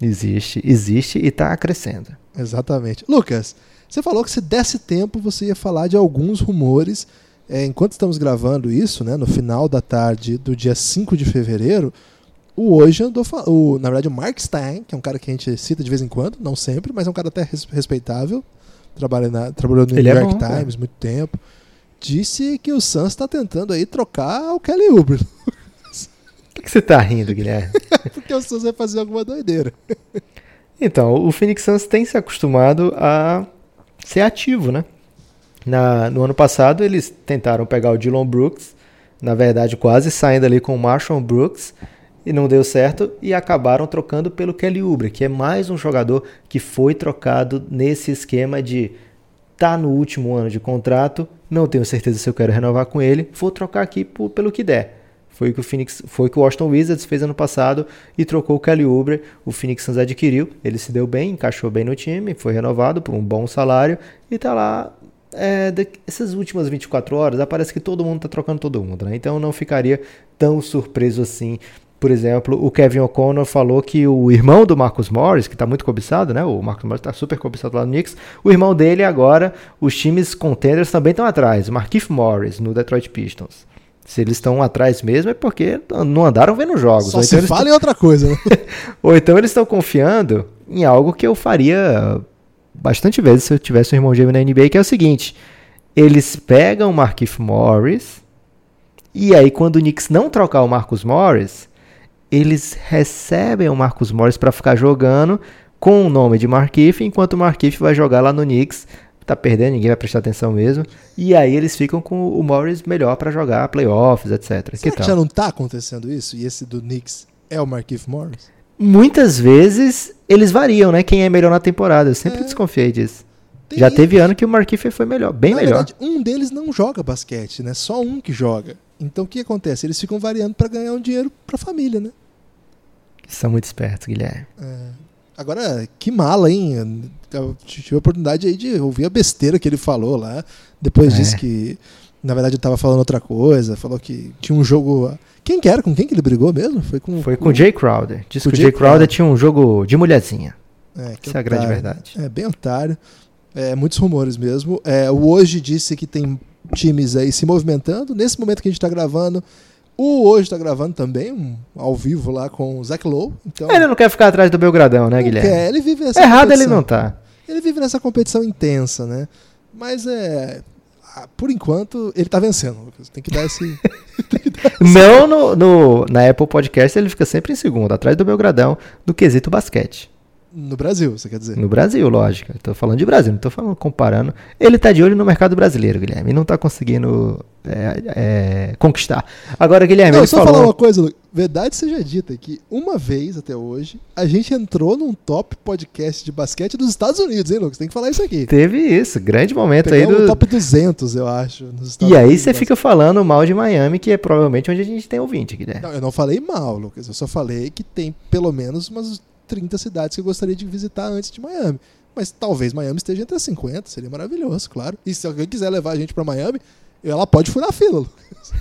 Existe, existe e tá crescendo. Exatamente. Lucas, você falou que se desse tempo você ia falar de alguns rumores. É, enquanto estamos gravando isso, né, no final da tarde do dia 5 de fevereiro, o hoje andou o Na verdade, o Mark Stein, que é um cara que a gente cita de vez em quando, não sempre, mas é um cara até res- respeitável. Trabalha na, trabalhou no Ele é New York bom, cara. Times muito tempo. Disse que o Suns está tentando aí trocar o Kelly Oubre, Por que, você tá rindo, Guilherme? porque o Suns vai fazer alguma doideira. Então, o Phoenix Suns tem se acostumado a ser ativo, né? Na, no ano passado, eles tentaram pegar o Dylan Brooks, na verdade, quase saindo ali com o Marshall Brooks, e não deu certo, e acabaram trocando pelo Kelly Oubre, que é mais um jogador que foi trocado nesse esquema de tá no último ano de contrato, não tenho certeza se eu quero renovar com ele, vou trocar aqui por- pelo que der. Foi o que o Phoenix, foi que o Washington Wizards fez ano passado e trocou o Kelly Oubre. O Phoenix Suns adquiriu, ele se deu bem, encaixou bem no time, foi renovado por um bom salário e tá lá. É, essas últimas 24 horas, parece que todo mundo tá trocando todo mundo, né? Então eu não ficaria tão surpreso assim. Por exemplo, o Kevin O'Connor falou que o irmão do Marcus Morris, que tá muito cobiçado, né? O Marcus Morris tá super cobiçado lá no Knicks. O irmão dele agora, os times contenders também estão atrás. O Markif Morris no Detroit Pistons. Se eles estão atrás mesmo é porque não andaram vendo jogos. Só Ou se então, eles fala em outra coisa, né? ou então eles estão confiando em algo que eu faria bastante vezes se eu tivesse um irmão gêmeo na NBA, que é o seguinte: eles pegam o Markif Morris e aí quando o Knicks não trocar o Marcus Morris, eles recebem o Marcus Morris para ficar jogando com o nome de Markif, enquanto o Markif vai jogar lá no Knicks, tá perdendo, ninguém vai prestar atenção mesmo. E aí eles ficam com o Morris melhor para jogar playoffs, etc. Que Será que tal? já não tá acontecendo isso? E esse do Knicks é o Markif Morris? Muitas vezes eles variam, né? Quem é melhor na temporada. Eu sempre É. desconfiei disso. Tem Já isso. teve ano que o Markiefer foi melhor, bem Na melhor. verdade, um deles não joga basquete, né? Só um que joga. Então o que acontece? Eles ficam variando pra ganhar um dinheiro pra família, né? São muito espertos, Guilherme. Agora, que mala, hein? Eu tive a oportunidade aí de ouvir a besteira que ele falou lá. Depois É. disse que, na verdade, ele tava falando outra coisa. Falou que tinha um jogo. Quem que era? Com quem que ele brigou mesmo? Foi com, Foi com o Jay Crowder. Com que o Jay Jay Crowder Crowder. tinha um jogo de mulherzinha. É, que Essa é a grande verdade. É, bem otário. É, muitos rumores mesmo. É, o Hoje disse que tem times aí se movimentando. Nesse momento que a gente tá gravando, o Hoje tá gravando também, um, ao vivo lá com o Zach Lowe. Então, Ele não quer ficar atrás do Belgradão, né, Guilherme? quer, ele vive essa Errado ele competição. não tá. Ele vive nessa competição intensa, né? Mas é. ah, Por enquanto, ele tá vencendo, Lucas. Tem que dar esse. Não no, no- na Apple Podcast, ele fica sempre em segundo, atrás do Belgradão, do quesito basquete. No Brasil, você quer dizer? No Brasil, lógico. Tô falando de Brasil, não tô falando comparando. Ele tá de olho no mercado brasileiro, Guilherme, e não tá conseguindo é, é, conquistar. Agora, Guilherme, Não, ele só falou... falar uma coisa, Lucas. Verdade seja dita que uma vez até hoje, a gente entrou num top podcast de basquete dos Estados Unidos, hein, Lucas? Tem que falar isso aqui. Teve isso, grande momento aí Pegamos do... o top 200, eu acho. nos Estados E aí Unidos você fica falando mal de Miami, que é provavelmente onde a gente tem ouvinte, Guilherme. Não, eu não falei mal, Lucas. Eu só falei que tem pelo menos umas 30 cidades que eu gostaria de visitar antes de Miami. Mas talvez Miami esteja entre as 50, seria maravilhoso, claro. E se alguém quiser levar a gente pra Miami, ela pode furar a fila, Lucas.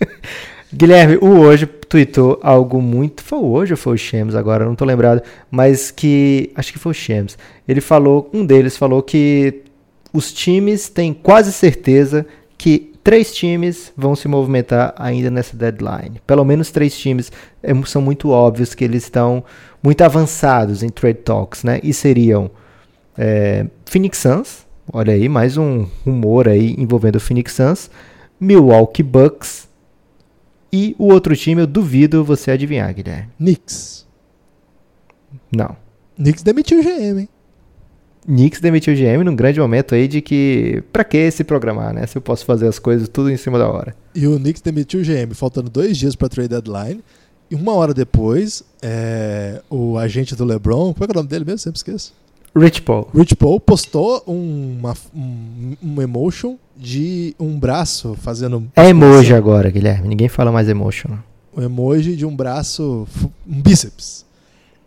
Guilherme, o hoje tweetou algo muito. Foi hoje ou foi o Shams agora? Não tô lembrado. Mas que. Acho que foi o Shams. Ele falou. Um deles falou que os times têm quase certeza que três times vão se movimentar ainda nessa deadline. Pelo menos três times é, são muito óbvios que eles estão muito avançados em trade talks, né? E seriam é, Phoenix Suns, olha aí, mais um rumor aí envolvendo o Phoenix Suns, Milwaukee Bucks e o outro time eu duvido você adivinhar, Guilherme. Knicks. Não. Knicks demitiu o GM, hein? Knicks demitiu o GM num grande momento aí de que pra que se programar, né? Se eu posso fazer as coisas tudo em cima da hora. E o Knicks demitiu o GM, faltando dois dias pra trade deadline. E uma hora depois, é, o agente do LeBron, qual é, o nome dele mesmo? Sempre esqueço. Rich Paul. Rich Paul postou uma, um, um emotion de um braço fazendo. É emoji agora, Guilherme. Ninguém fala mais emotion. O um emoji de um braço, um bíceps.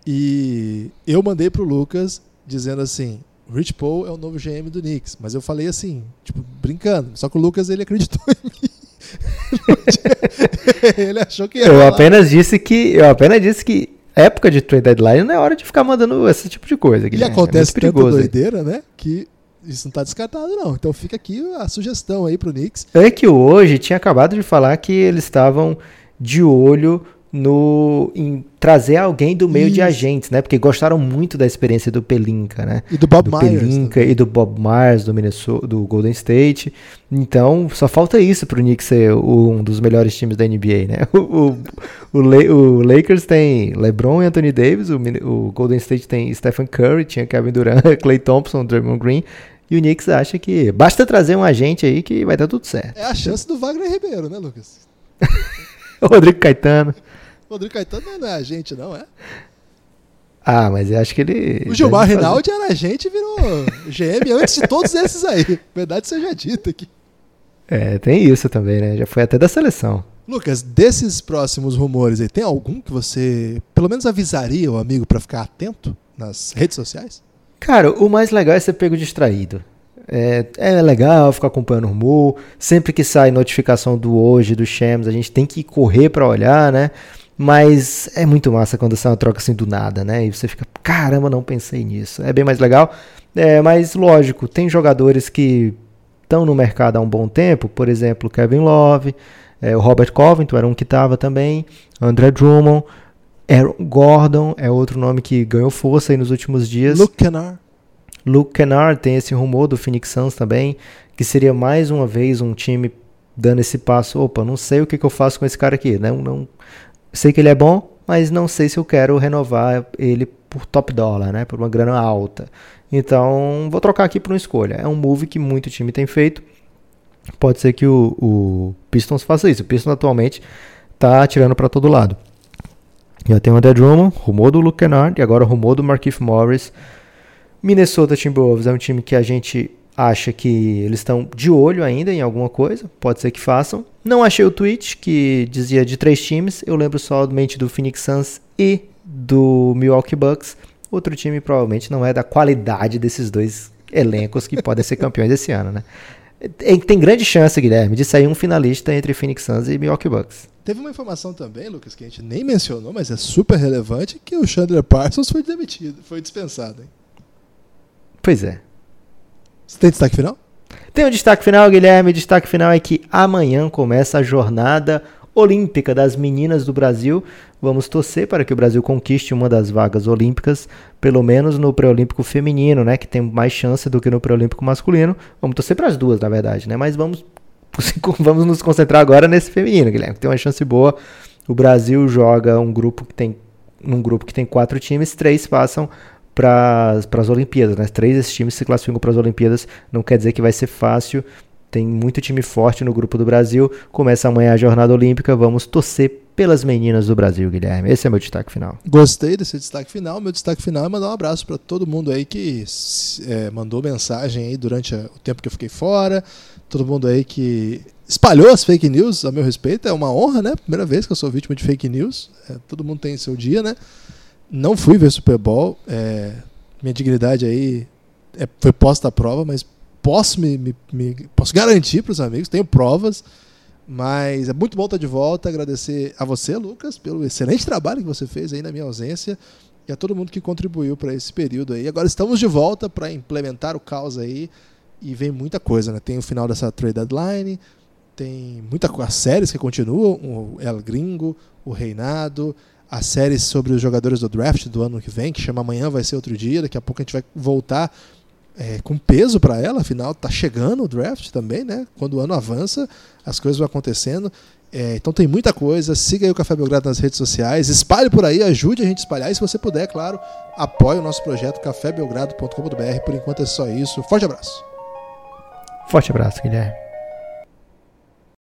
E eu mandei pro Lucas dizendo assim: Rich Paul é o novo GM do Knicks. Mas eu falei assim, tipo, brincando. Só que o Lucas ele acreditou em mim. ele achou que ia Eu apenas disse que. Eu apenas disse que época de trade deadline não é hora de ficar mandando esse tipo de coisa. E Guilherme. acontece é tanta aí. doideira, né? Que isso não tá descartado, não. Então fica aqui a sugestão aí pro Knicks. É que hoje tinha acabado de falar que eles estavam de olho no em trazer alguém do meio de Isso. agentes, né? Porque gostaram muito da experiência do Pelinka, né? E do Bob do Myers. Pelinka também. e do Bob Myers do Minnesota, do Golden State. Então, só falta isso pro Knicks ser um dos melhores times da NBA, né? O, o, o, o Lakers tem LeBron e Anthony Davis, o, o Golden State tem Stephen Curry, tinha Kevin Durant, Clay Thompson, Draymond Green. E o Knicks acha que basta trazer um agente aí que vai dar tudo certo. É a chance do Wagner Ribeiro, né, Lucas? Rodrigo Caetano. Rodrigo Caetano não é agente, não, é? Ah, mas eu acho que ele. O Gilmar Rinaldi era agente e virou GM antes de todos esses aí. Verdade seja dita aqui. É, tem isso também, né? Já foi até da seleção. Lucas, desses próximos rumores aí, tem algum que você pelo menos avisaria o amigo pra ficar atento nas redes sociais? Cara, o mais legal é ser pego distraído. É, é legal ficar acompanhando o rumor. Sempre que sai notificação do hoje, do Shams, a gente tem que correr pra olhar, né? Mas é muito massa quando sai uma troca assim do nada, né? E você fica, caramba, não pensei nisso. É bem mais legal. É, mas lógico, tem jogadores que estão no mercado há um bom tempo, por exemplo, Kevin Love, é, o Robert Covington era um que estava também, André Drummond, Aaron Gordon é outro nome que ganhou força aí nos últimos dias. Luke Kennard. Luke Kennard tem esse rumor do Phoenix Suns também, que seria mais uma vez um time dando esse passo. Opa, não sei o que, que eu faço com esse cara aqui. Não, não sei que ele é bom, mas não sei se eu quero renovar ele por top dólar, né? Por uma grana alta. Então, vou trocar aqui por uma escolha. É um move que muito time tem feito. Pode ser que o, o Pistons faça isso. O Pistons atualmente tá atirando para todo lado. Já tem o André Drummond, rumor do Luke Kennard e agora rumor do Markieff Morris. Minnesota Timberwolves é um time que a gente acha que eles estão de olho ainda em alguma coisa, pode ser que façam. Não achei o tweet que dizia de três times, eu lembro somente do Phoenix Suns e do Milwaukee Bucks. Outro time provavelmente não é da qualidade desses dois elencos que podem ser campeões esse ano, né? Tem tem grande chance, Guilherme, de sair um finalista entre Phoenix Suns e Milwaukee Bucks. Teve uma informação também, Lucas, que a gente nem mencionou, mas é super relevante, que o Chandler Parsons foi demitido, foi dispensado. Hein? Pois é. Você tem destaque final? Tem um destaque final, Guilherme. Destaque final é que amanhã começa a jornada olímpica das meninas do Brasil. Vamos torcer para que o Brasil conquiste uma das vagas olímpicas, pelo menos no pré-olímpico feminino, né, que tem mais chance do que no pré-olímpico masculino. Vamos torcer para as duas, na verdade, né? Mas vamos vamos nos concentrar agora nesse feminino, Guilherme, que tem uma chance boa. O Brasil joga um grupo que tem num grupo que tem quatro times, três passam para as Olimpíadas, né? Três desses times se classificam para as Olimpíadas. Não quer dizer que vai ser fácil. Tem muito time forte no grupo do Brasil. Começa amanhã a jornada olímpica. Vamos torcer pelas meninas do Brasil, Guilherme. Esse é meu destaque final. Gostei desse destaque final. Meu destaque final é mandar um abraço para todo mundo aí que é, mandou mensagem aí durante o tempo que eu fiquei fora. Todo mundo aí que espalhou as fake news a meu respeito. É uma honra, né? Primeira vez que eu sou vítima de fake news. É, todo mundo tem seu dia, né? Não fui ver Super Bowl. é, minha dignidade aí é, foi posta à prova, mas posso me, me- me- posso garantir para os amigos, tenho provas. Mas é muito bom estar de volta. Agradecer a você, Lucas, pelo excelente trabalho que você fez aí na minha ausência e a todo mundo que contribuiu para esse período aí. Agora estamos de volta para implementar o caos aí e vem muita coisa, né? Tem o final dessa trade deadline, tem muita as séries que continuam, o El Gringo, o Reinado, a série sobre os jogadores do draft do ano que vem, que chama Amanhã Vai Ser Outro Dia. Daqui a pouco a gente vai voltar é, com peso para ela, afinal tá chegando o draft também, né? Quando o ano avança, as coisas vão acontecendo. É, então tem muita coisa. Siga aí o Café Belgrado nas redes sociais, espalhe por aí, ajude a gente a espalhar. E se você puder, claro, apoie o nosso projeto cafébelgrado.com.br. Por enquanto é só isso. Forte abraço. Forte abraço, Guilherme.